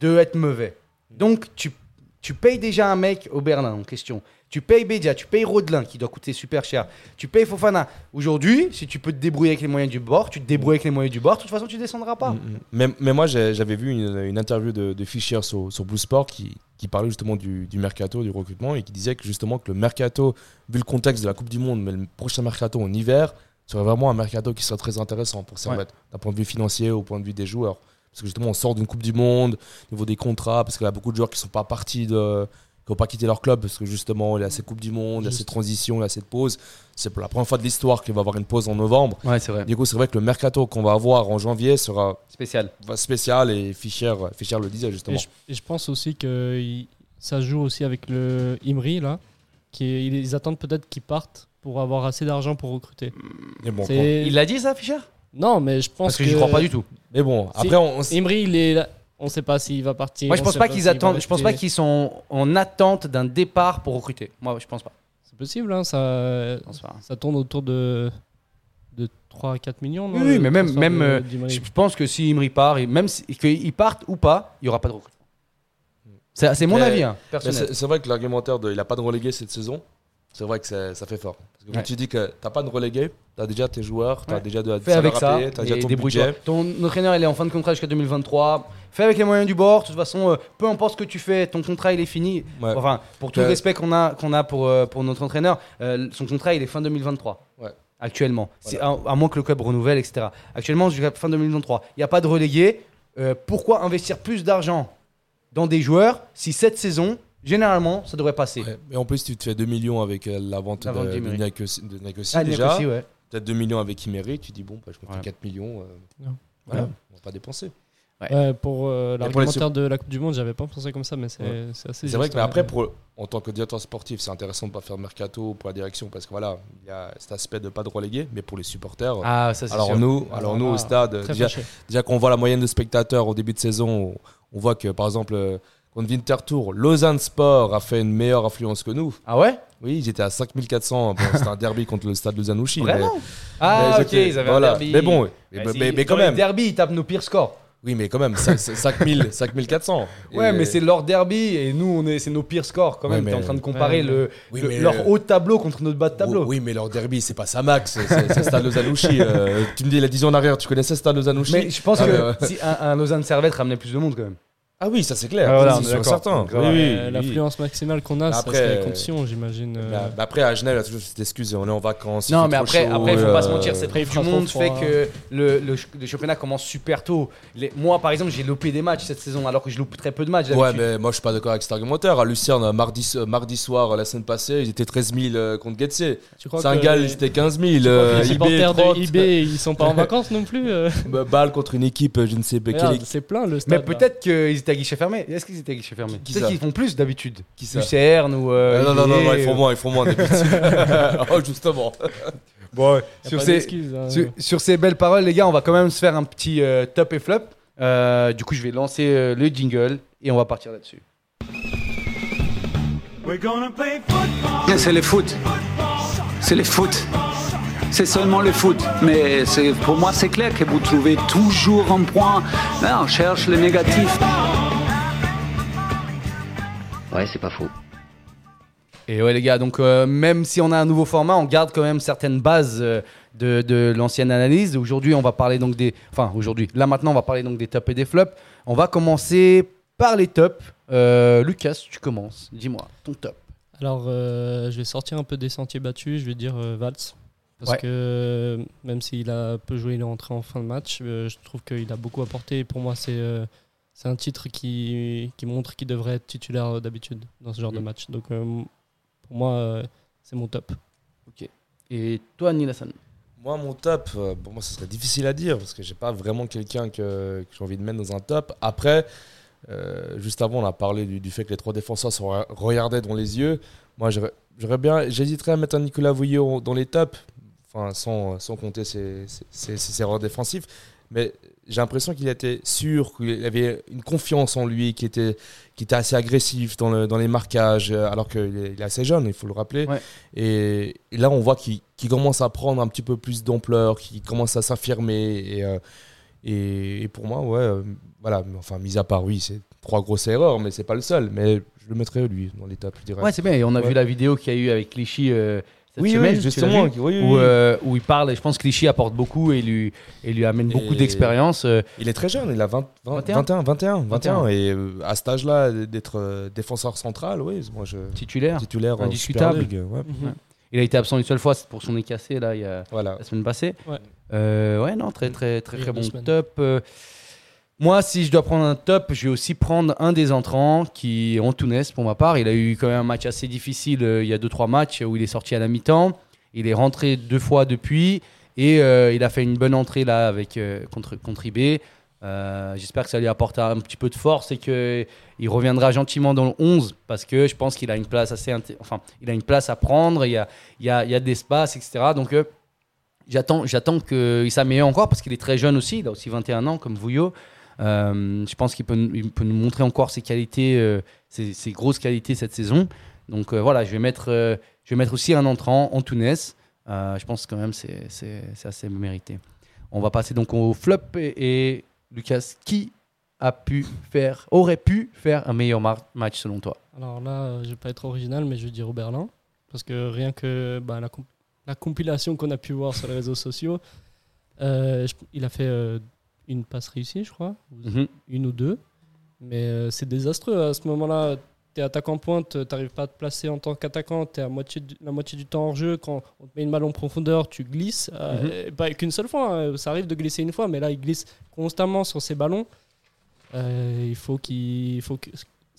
de être mauvais. Donc, tu, tu payes déjà un mec au Berlin en question. Tu payes Bédia, tu payes Rodelin qui doit coûter super cher. Tu payes Fofana. Aujourd'hui, si tu peux te débrouiller avec les moyens du bord, tu te débrouilles avec les moyens du bord. De toute façon, tu descendras pas. Mm, mm. Mais, mais moi, j'avais vu une, une interview de, de Fischer sur, sur Blue Sport qui, qui parlait justement du, du mercato, du recrutement, et qui disait que justement que le mercato, vu le contexte de la Coupe du Monde, mais le prochain mercato en hiver, serait vraiment un mercato qui serait très intéressant pour Servette, d'un point de vue financier au point de vue des joueurs. Parce que justement, on sort d'une Coupe du Monde, au niveau des contrats, parce qu'il y a beaucoup de joueurs qui ne sont pas partis de qui n'ont pas quitté leur club parce que justement il y a ces coupes du monde, il y a ces transitions, il y a cette pause. C'est pour la première fois de l'histoire qu'il va y avoir une pause en novembre. Ouais, c'est vrai. Du coup, c'est vrai que le mercato qu'on va avoir en janvier sera Spécial. va- spécial et Fischer, Fischer le disait Et justement. je, et je pense aussi que ça joue aussi avec le Imri là, qui est- ils attendent peut-être qu'ils partent pour avoir assez d'argent pour recruter. Mais bon, C'est- Il l'a dit ça, Fischer? Non, mais je pense Parce que j'y crois pas du tout. mais bon Si. après, on, on- Imri, il est là. On sait pas s'il va partir. Moi, je pense pas qu'ils attendent. Je pense pas qu'ils sont en attente d'un départ pour recruter. Moi, je pense pas. C'est possible, hein, ça, tourne autour de, de 3 à 4 millions. non, Oui, mais même, même de- euh, je pense que si Imri part, et même si, qu'il parte ou pas, il y aura pas de recrutement. C'est mon avis, hein, personnel. c'est c'est vrai que l'argumentaire de il a pas de relégué cette saison, c'est vrai que ça fait fort. Parce que quand tu dis que t'as pas de relégué, t'as déjà tes joueurs, t'as Ouais. déjà de Fais avec ça. et déjà ton budget. Ton entraîneur, il est en fin de contrat jusqu'à 2023. Fais avec les moyens du bord. De toute façon, euh, peu importe ce que tu fais, ton contrat, il est fini. Ouais. Enfin, pour tout le Ouais. respect qu'on a, qu'on a pour, euh, pour notre entraîneur, euh, son contrat, il est fin 2023. Ouais. Actuellement. À, à moins que le club renouvelle, etc. Actuellement, jusqu'à fin 2023. Il n'y a pas de relégué. Euh, pourquoi investir plus d'argent dans des joueurs si cette saison, généralement, ça devrait passer Ouais. Mais en plus, tu te fais 2 millions avec euh, la vente La vente de, de de Ah, déjà. aussi, ouais. Peut-être 2 millions avec Imeri, tu dis bon, bah, je me fais Ouais. 4 millions. euh, Non. voilà, Ouais. on va pas dépenser. Ouais, pour euh, pour les l'argumentaire de la Coupe du Monde, j'avais pas pensé comme ça, mais c'est Ouais. c'est assez C'est vrai juste, que mais ouais. après, pour, en tant que directeur sportif, c'est intéressant de pas faire de mercato pour la direction parce que voilà, il y a cet aspect de pas de reléguer, mais pour les supporters. Ah, ça, c'est alors sûr. nous, Ah, alors nous au ah, stade, Très déjà, fâché. déjà qu'on voit la moyenne de spectateurs au début de saison, on, on voit que par exemple euh, contre Winterthur, Lausanne Sport a fait une meilleure influence que nous. Ah ouais? Oui, ils étaient à 5400. Bon, [LAUGHS] C'était un derby contre le stade Lausanne-Ouchy. mais- Vraiment? Ah, mais ok, ils avaient voilà. un derby. Mais bon, mais, mais- si, mais dans quand même. derby, ils tapent nos pires scores. Oui, mais quand même, 5000, 5400. [LAUGHS] Ouais, Et- mais c'est leur derby et nous, on est, c'est nos pires scores quand Ouais, même. T'es mais- en train de comparer Ouais, le, Oui, le- mais- leur haut de tableau contre notre bas de tableau. Oui, mais leur derby, c'est pas Samax, c'est c'est le stade Lausanne-Ouchy. Euh, tu me dis, la 10 ans en arrière, tu connaissais stade Lausanne-Ouchy? Mais je pense Ah, que ouais. si un, un Lausanne Servette ramenait plus de monde quand même. Ah oui, ça c'est clair. Ah, voilà, Ça, on est c'est sûr et d'accord. certain. Donc, Oui, voilà. oui, Euh, oui. L'influence maximale qu'on a, serait les euh, conditions, j'imagine. euh. Mais, mais après, à Genève, il y a toujours cette excuse on est en vacances. il Non, mais après, chaud, après, faut pas se euh, mentir, cette il Coupe du monde fait que le, le, ch- le championnat commence super tôt. Les- moi, par exemple, j'ai loupé des matchs cette saison, alors que je loupe très peu de matchs. Ouais, mais moi je suis pas d'accord avec cet argumentaire. À Lucerne, mardi, euh, mardi soir, la semaine passée, ils étaient 13 000 euh, contre Getse. Tu crois Saint-Gall, que ils étaient 15 000. tu crois que euh, les IB, de IB, ils sont pas en [LAUGHS] vacances non plus euh euh, Balle contre une équipe, euh, je ne sais pas quelle. C'est plein le Mais stade. là. peut-être qu'ils étaient à guichet fermé. Est-ce qu'ils étaient à guichet fermé Qui Peut-être ça qu'ils font plus d'habitude. Qui ça Lucerne ou. euh, Euh, non, non, non, ils font moins, ils font moins d'habitude. [LAUGHS] [LAUGHS] oh, justement. Bon, ouais. Y a sur pas ces, hein. sur, sur ces belles paroles, les gars, on va quand même se faire un petit euh, top et flop. Euh, du coup, je vais lancer euh, le jingle et on va partir là-dessus. C'est le foot. C'est le foot. C'est seulement le foot. Mais c'est- pour moi, c'est clair que vous trouvez toujours un point. Là, on cherche le négatif. Ouais, c'est pas faux. Et ouais les gars, donc euh, même si on a un nouveau format, on garde quand même certaines bases euh, de, de l'ancienne analyse. Aujourd'hui, on va parler donc des... Enfin, aujourd'hui, là maintenant, on va parler donc des tops et des flops. On va commencer par les tops. Euh, Lucas, tu commences. Dis-moi, ton top. Alors, euh, je vais sortir un peu des sentiers battus. Je vais dire euh, Valls. Parce Ouais. que même s'il a peu joué, il est entré en fin de match. euh, je trouve qu'il a beaucoup apporté. Pour moi, c'est euh, c'est un titre qui, qui montre qu'il devrait être titulaire euh, d'habitude dans ce genre de Mhm. match. Donc, euh, pour moi, euh, c'est mon top. Et toi, Nilassan Moi, mon top, euh, pour moi, ce serait difficile à dire parce que j'ai pas vraiment quelqu'un que, que j'ai envie de mettre dans un top. Après, euh, juste avant, on a parlé du, du fait que les trois défenseurs se re- regardaient dans les yeux. Moi, j'aurais j'aurais bien, j'hésiterais à mettre un Nicolas Vouillot dans les tops, enfin, sans, sans compter ses, ses- ses- ses erreurs défensives. Mais j'ai l'impression qu'il était sûr, qu'il avait une confiance en lui, qui était, qui était assez agressif dans, le- dans les marquages, euh, alors qu'il est, il est assez jeune, il faut le rappeler. Ouais. Et, et là, on voit qu'il commence à prendre un petit peu plus d'ampleur, qu'il commence à s'affirmer. Et, euh, et, et pour moi, ouais, euh, voilà, enfin, mis à part, oui, c'est trois grosses erreurs, mais c'est pas le seul. Mais je le mettrais lui dans l'étape, je dirais. Ouais, c'est bien. Et on a Ouais. vu la vidéo qu'il y a eu avec Clichy euh, cette oui, semaine. oui, justement. oui, oui, où, euh, où il parle, et je pense que Clichy apporte beaucoup et lui, et lui amène beaucoup d'expérience. euh, Il est très jeune, il a 20, 20, 21. 21, 21, 21. 21. Et euh, à cet âge-là, d'être euh, défenseur central, oui, moi je. titulaire. Titulaire Indiscutable. League, ouais. Mhm. Il a été absent une seule fois, c'est pour son nez cassé là, il y a, Voilà. la semaine passée. Ouais. Euh, ouais, non, très très très a très deux bon semaines. top. Euh, moi, si je dois prendre un top, je vais aussi prendre un des entrants qui est Antunes pour ma part. Il a eu quand même un match assez difficile euh, il y a 2-3 matchs où il est sorti à la mi-temps. Il est rentré deux fois depuis et euh, il a fait une bonne entrée là avec euh, contre, contre IB. J'espère que ça lui apporte un petit peu de force et qu'il reviendra gentiment dans le 11 parce que je pense qu'il a une place enfin a une place à prendre, il y a, il y a, il y a de l'espace, etc. Donc j'attends qu'il s'améliore encore parce qu'il est très jeune aussi, il a aussi 21 ans comme Vouillot. Euh, je pense qu'il peut, nous- montrer encore ses qualités, euh, ses, ses grosses qualités cette saison. Donc euh, voilà, je vais mettre, aussi un entrant, Antunes. Je pense quand même c'est c'est assez mérité. On va passer donc au flop et, Lucas, qui a pu faire, aurait pu faire un meilleur match selon toi? Alors là, je vais pas être original, mais je vais dire Oberlin. Parce que rien que bah, la, comp- la compilation qu'on a pu voir sur les réseaux sociaux, il a fait une passe réussie, je crois. Mhm. Une ou deux. Mais euh, c'est désastreux. À ce moment-là, tu es attaquant pointe, tu n'arrives pas à te placer en tant qu'attaquant, tu es à moitié la moitié du temps hors jeu. Quand on te met une balle en profondeur, tu glisses. euh, Mhm. pas qu'une seule fois, hein. ça arrive de glisser une fois, mais là, il glisse constamment sur ses ballons. Euh, il faut qu'il faut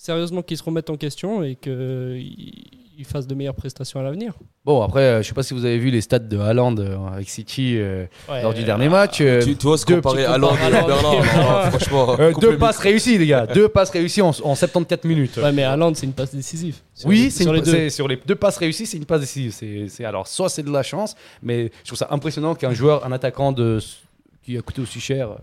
sérieusement qu'il se remette en question et qu'il il fasse de meilleures prestations à l'avenir. Bon, après, euh, je sais pas si vous avez vu les stats de Haaland euh, avec City euh, Ouais, lors du euh, dernier match. euh, Tu, tu oses deux comparer Haaland et Berlin, [LAUGHS] franchement. euh, deux passes réussies, les gars. deux passes réussies en, en 74 minutes. Ouais, mais Haaland, c'est une passe décisive. Sur oui, les- c'est sur une- les sur les deux passes réussies, c'est une passe décisive. C'est, c'est- alors, soit c'est de la chance, mais je trouve ça impressionnant qu'un joueur, un attaquant de, qui a coûté aussi cher, euh,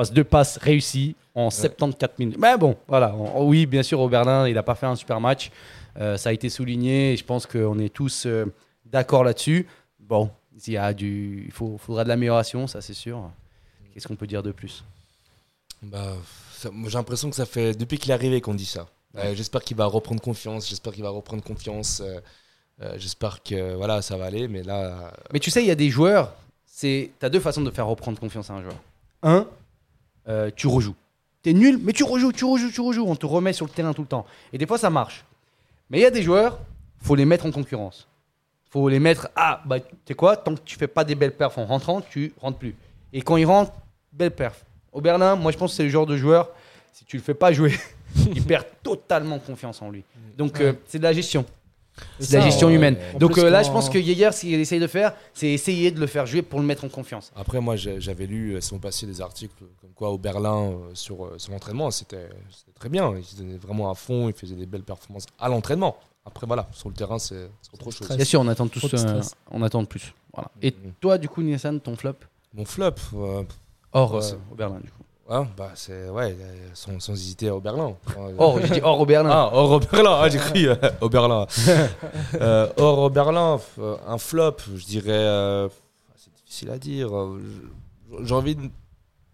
fasse deux passes réussies en 74 minutes. Mais bon, voilà. On- oui, bien sûr, au Berlin, il n'a pas fait un super match. Euh, ça a été souligné et je pense qu'on est tous euh, d'accord là-dessus. Bon, il y a du, il faut, faudra de l'amélioration, ça c'est sûr. Qu'est-ce qu'on peut dire de plus? Bah, ça- moi, j'ai l'impression que ça fait depuis qu'il est arrivé qu'on dit ça. Euh, j'espère qu'il va reprendre confiance. J'espère qu'il va reprendre confiance. j'espère que voilà, ça va aller. Mais là, Mais tu sais, il y a des joueurs, c'est tu as deux façons de faire reprendre confiance à un joueur. Un, euh, tu rejoues. T'es nul, mais tu rejoues, tu rejoues, tu rejoues. On te remet sur le terrain tout le temps. Et des fois, ça marche. Mais il y a des joueurs, faut les mettre en concurrence. faut les mettre. Ah, bah, tu sais quoi, tant que tu fais pas des belles perfs en rentrant, tu rentres plus. Et quand ils rentrent, belle perf. Au Berlin, moi, je pense que c'est le genre de joueur, si tu le fais pas jouer, [LAUGHS] il perd totalement confiance en lui. Donc, euh, c'est de la gestion. C'est la gestion ouais. humaine. En Donc plus, euh, là, quand- je pense que Yeager, ce qu'il essaye de faire, c'est essayer de le faire jouer pour le mettre en confiance. après, moi, j'avais lu euh, sur mon passé des articles comme quoi au Berlin euh, sur, euh, sur l'entraînement, c'était très bien. Il se donnait vraiment à fond. Il faisait des belles performances à l'entraînement. Après, voilà, sur le terrain, c'est autre chose. Bien sûr, on attend tous, euh, on attend de plus. Voilà. Et Mhm. toi, du coup, Nissan, ton flop? Mon flop, euh, Hors euh, au Berlin, du coup. Hein, bah, c'est ouais, euh, sans, sans hésiter au Berlin. Enfin, Hors, j'ai dit hors au Berlin. Ah, hors au Berlin, ah, j'ai cru euh, au Berlin. [LAUGHS] Euh, hors au Berlin, euh, un flop, je dirais. euh, c'est difficile à dire. euh, J'ai envie de.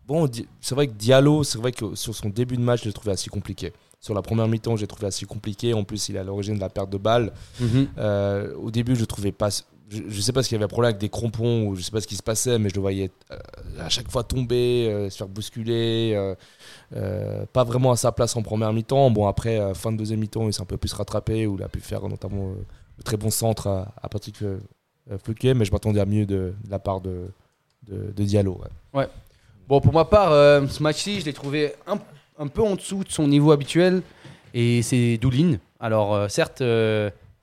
Bon, c'est vrai que Diallo, c'est vrai que sur son début de match, je l'ai trouvé assez compliqué. Sur la première mi-temps, j'ai trouvé assez compliqué. En plus, il est à l'origine de la perte de balle. Mhm. Euh, au début, je trouvais pas. Je, je sais pas s'il y avait un problème avec des crampons ou je sais pas ce qui se passait, mais je le voyais euh, à chaque fois tomber, euh, se faire bousculer, euh, pas vraiment à sa place en première mi-temps. Bon, après, fin de deuxième mi-temps, il s'est un peu plus rattrapé, où il a pu faire notamment de très bon centre à, à Patrick Fouquet, mais je m'attendais à mieux de, la part de, de, Diallo. ouais. Bon, pour ma part, ce match-ci, je l'ai trouvé un, un peu en dessous de son niveau habituel. Et c'est Doulin. Alors, certes,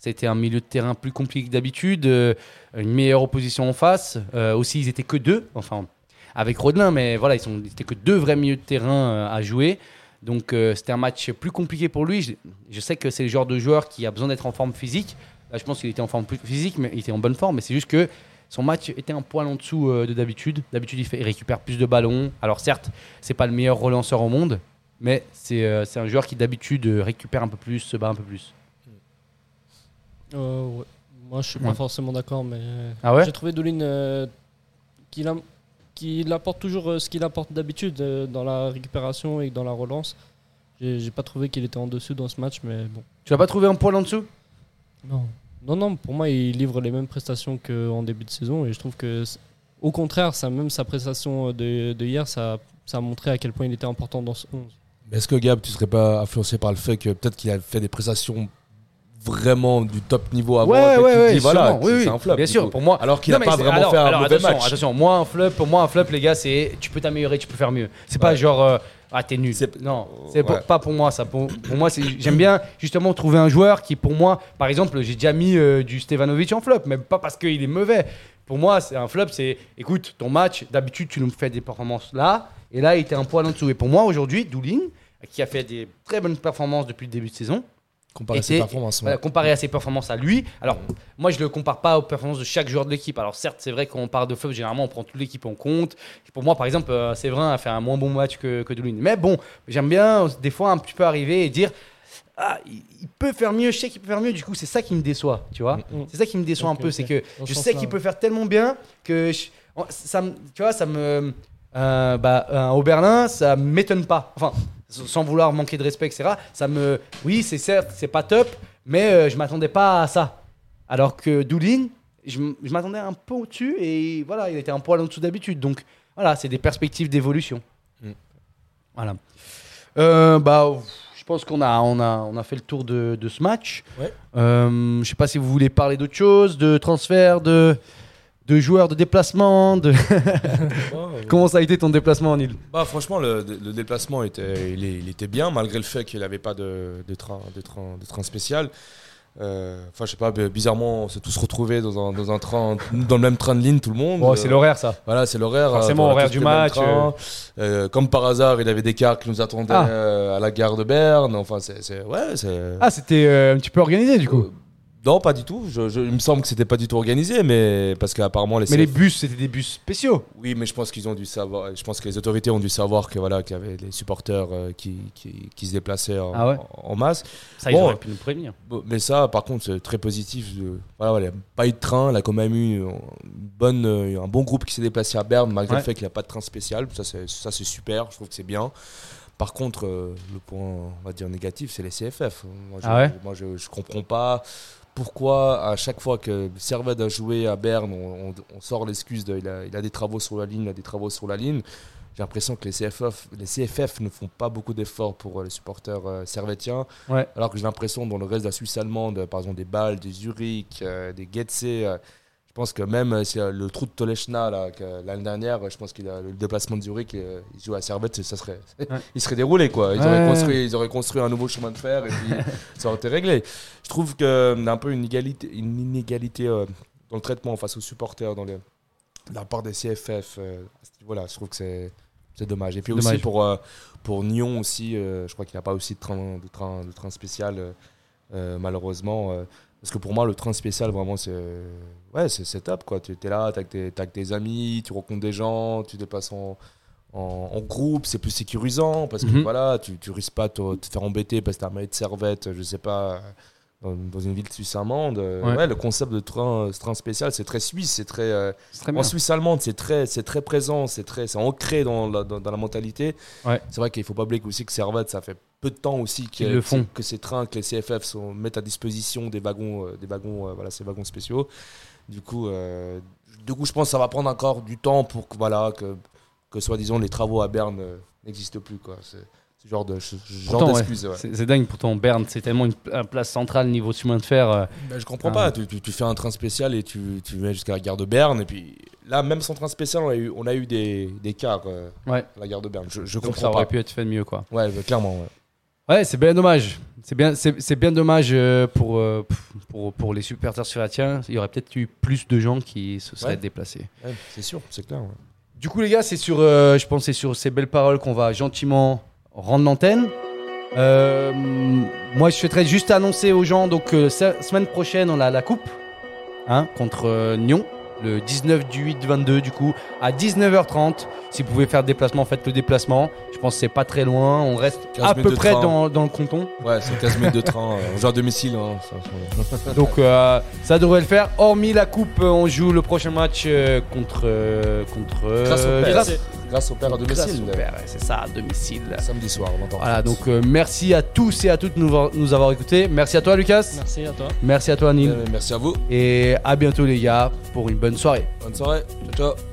C'était un milieu de terrain plus compliqué que d'habitude, euh, une meilleure opposition en face. Euh, aussi, ils étaient que deux, enfin, avec Rodelin, mais voilà, ils sont, ils étaient que deux vrais milieux de terrain euh, à jouer. Donc, c'était un match plus compliqué pour lui. Je, sais que c'est le genre de joueur qui a besoin d'être en forme physique. Je pense qu'il était en forme physique, mais il était en bonne forme. Mais c'est juste que son match était un poil en dessous de d'habitude. D'habitude, il, récupère plus de ballons. Alors, certes, c'est pas le meilleur relanceur au monde, mais c'est un joueur qui d'habitude récupère un peu plus, se bat un peu plus. Euh, ouais. Moi, je suis Ouais. pas forcément d'accord, mais Ah ouais j'ai trouvé Doulin euh, qu'il apporte toujours euh, ce qu'il apporte d'habitude euh, dans la récupération et dans la relance. J'ai pas trouvé qu'il était en dessus dans ce match, mais bon. Tu l'as pas trouvé un poil en dessous? Non. Non, non, pour moi, il livre les mêmes prestations qu'en début de saison et je trouve que, au contraire, ça, même sa prestation de, de hier, ça, ça a montré à quel point il était important dans ce 11. Mais Est-ce que Gab, tu serais pas influencé par le fait que peut-être qu'il a fait des prestations vraiment du top niveau avant Ouais, ouais, ouais, dis, voilà, oui, c'est oui, un flop. Bien sûr, coup. pour moi. Alors qu'il n'a pas vraiment alors- fait un alors, mauvais attention, match. Attention, moi un flop, pour moi un flop, les gars, c'est tu peux t'améliorer, tu peux faire mieux. C'est pas genre euh, ah t'es nul. Non, c'est pour- pas pour moi ça. Pour, pour moi, j'aime bien justement trouver un joueur qui, pour moi, par exemple, j'ai déjà mis euh, du Stevanovic en flop, mais pas parce qu'il est mauvais. Pour moi, c'est un flop, c'est écoute ton match. D'habitude, tu nous fais des performances là, et là, il était un poil en dessous. Et pour moi, aujourd'hui, Doulin, qui a fait des très bonnes performances depuis le début de saison, Comparé à ses performances. ouais. voilà, comparé à ses performances à lui. Alors, moi, je le compare pas aux performances de chaque joueur de l'équipe. Alors, certes, c'est vrai qu'on parle de flop, généralement, on prend toute l'équipe en compte. Pour moi, par exemple, euh, Séverin a fait un moins bon match que, que Doulin. Mais bon, j'aime bien, euh, des fois, un petit peu arriver et dire Ah, il, peut faire mieux, je sais qu'il peut faire mieux. Du coup, c'est ça qui me déçoit, tu vois. Mm. C'est ça qui me déçoit un peu, c'est que Dans je sais qu'il peut faire tellement bien que je- ça, tu vois, ça me. euh, bah, un Oberlin, ça m'étonne pas. Enfin, sans vouloir manquer de respect, etc. Ça me. Oui, c'est certes, c'est pas top, mais euh, je m'attendais pas à ça. Alors que Doulin, je, m'attendais un peu au-dessus et voilà, il était un poil en dessous d'habitude. Donc voilà, c'est des perspectives d'évolution. Mm. Voilà. Euh, bah, je pense qu'on a, on a, on a fait le tour de, de ce match. Ouais. Euh, je sais pas si vous voulez parler d'autre chose, de transfert, de, de joueurs, de déplacement. De... [LAUGHS] Comment ça a été ton déplacement, Nil Bah, franchement, le, le déplacement était, il, était bien, malgré le fait qu'il n'avait pas de, de train, de, train, de train spécial. Euh, Enfin, je sais pas, bizarrement, on s'est tous retrouvés dans un, dans un train, dans le même train de ligne, tout le monde. C'est l'horaire, ça. Voilà, c'est l'horaire. Forcément, euh, on a horaire tous du match. Euh, comme par hasard, il avait des cars qui nous attendaient Ah. à la gare de Berne. Enfin, c'est, ouais, c'est. Ah, c'était un petit peu organisé, du coup. Non, pas du tout. Je, je- il me semble que c'était pas du tout organisé, mais parce qu'apparemment les. Mais les CF bus, c'était des bus spéciaux. Oui, mais je pense qu'ils ont dû savoir. Je pense que les autorités ont dû savoir que voilà, qu'il y avait les supporters euh, qui, qui, qui se déplaçaient en, Ah ouais en- en masse. Ça, Bon. ils auraient pu nous prévenir. Mais ça, par contre, c'est très positif. Voilà, voilà, il n'y a pas eu de train. Il a quand même eu une bonne, euh, un bon groupe qui s'est déplacé à Berne, malgré Ouais. le fait qu'il n'y a pas de train spécial. Ça, c'est ça, c'est super. Je trouve que c'est bien. Par contre, euh, le point, on va dire négatif, c'est les CFF. Moi, je, Ah ouais moi, je, je comprends pas pourquoi à chaque fois que Servette a joué à Berne, on, on- on sort l'excuse de il a, il a des travaux sur la ligne, il a des travaux sur la ligne. J'ai l'impression que les CFF, les CFF ne font pas beaucoup d'efforts pour euh, les supporters euh, servétiens. Ouais. Alors que j'ai l'impression dans le reste de la Suisse allemande, par exemple des Bâle, des Zurich, euh, des Getse, euh, je pense que même euh, si, euh, le trou de que l'année dernière, euh, je pense qu'il a le déplacement de Zurich, euh, il joue à Servette, ça serait, [LAUGHS] il serait déroulé quoi. Ils, Ouais. auraient construit, ils auraient construit un nouveau chemin de fer et puis [LAUGHS] ça aurait été réglé. Je trouve qu'il y a un peu une inégalité, une inégalité euh, dans le traitement face aux supporters dans la part des CFF. euh, à ce niveau-là. je trouve que c'est c'est dommage. Et puis aussi pour, euh, pour Nyon aussi, euh, je crois qu'il n'y a pas aussi de train, de train, de train spécial, euh, malheureusement. Parce que pour moi, le train spécial, vraiment, c'est ouais, c'est top. Quoi. Tu es là, tu avec, tes amis, tu rencontres des gens, tu te en, en, en groupe, c'est plus sécurisant parce que Mhm. voilà, tu, tu risques pas de te faire embêter parce que tu as un maillot de servette, je sais pas, dans, dans une ville suisse allemande. Euh, Ouais. Ouais. le concept de train, ce train spécial, c'est très suisse, c'est très. euh, très en. Suisse allemande, c'est très, c'est très présent, c'est très, c'est ancré dans la, dans, dans la mentalité. Ouais. C'est vrai qu'il faut pas oublier aussi que Servette, ça fait peu de temps aussi que, le font. que ces trains, que les CFF sont, mettent à disposition des wagons, euh, des wagons, euh, voilà, ces wagons spéciaux. Du coup, euh, du coup, je pense que ça va prendre encore du temps pour que, voilà, que, que soi-disant les travaux à Berne euh, n'existent plus, quoi. Ce genre de, ce genre ouais. ouais. C'est dingue, pourtant, Berne, c'est tellement une, place centrale niveau chemin de fer. euh, Ben, je comprends pas. Tu, tu- tu fais un train spécial et tu, tu vas jusqu'à la gare de Berne. Et puis là, même sans train spécial, on a eu, on a eu des, des cars euh, Ouais. à la gare de Berne. Je, je donc ça comprends aurait pas. pu être fait mieux, quoi. Ouais, bah, clairement. ouais. Ouais, c'est bien dommage. C'est bien, c'est c'est bien dommage euh, pour, euh, pour, pour les supporters suratiens. Il y aurait peut-être eu plus de gens qui se seraient Ouais. déplacés. Ouais, c'est sûr, c'est clair. ouais. Du coup, les gars, c'est sur, euh, je pense, c'est sur ces belles paroles qu'on va gentiment rendre l'antenne. Euh, moi, je souhaiterais juste annoncer aux gens, donc, euh, se- semaine prochaine, on a la coupe hein, contre euh, Nyon, le 19 du 8 22, du coup, à 19h30. Si vous pouvez faire le déplacement, faites le déplacement. Je pense que c'est pas très loin. On reste 15 à peu près dans, dans le canton. Ouais, c'est 15 minutes de train. euh, on joue à domicile. hein, ça, [LAUGHS] Donc euh, ça devrait le faire. Hormis la coupe, on joue le prochain match euh, contre euh, contre euh, Grâce au père. à grâce domicile. au père, ouais, c'est ça, à domicile. Samedi soir, on entend. Voilà, donc euh, merci à tous et à toutes de nous, nous avoir écoutés. Merci à toi Lucas. Merci à toi. Merci à toi Neil. Euh, Merci à vous. Et à bientôt les gars pour une bonne soirée. Bonne soirée. Ciao, ciao.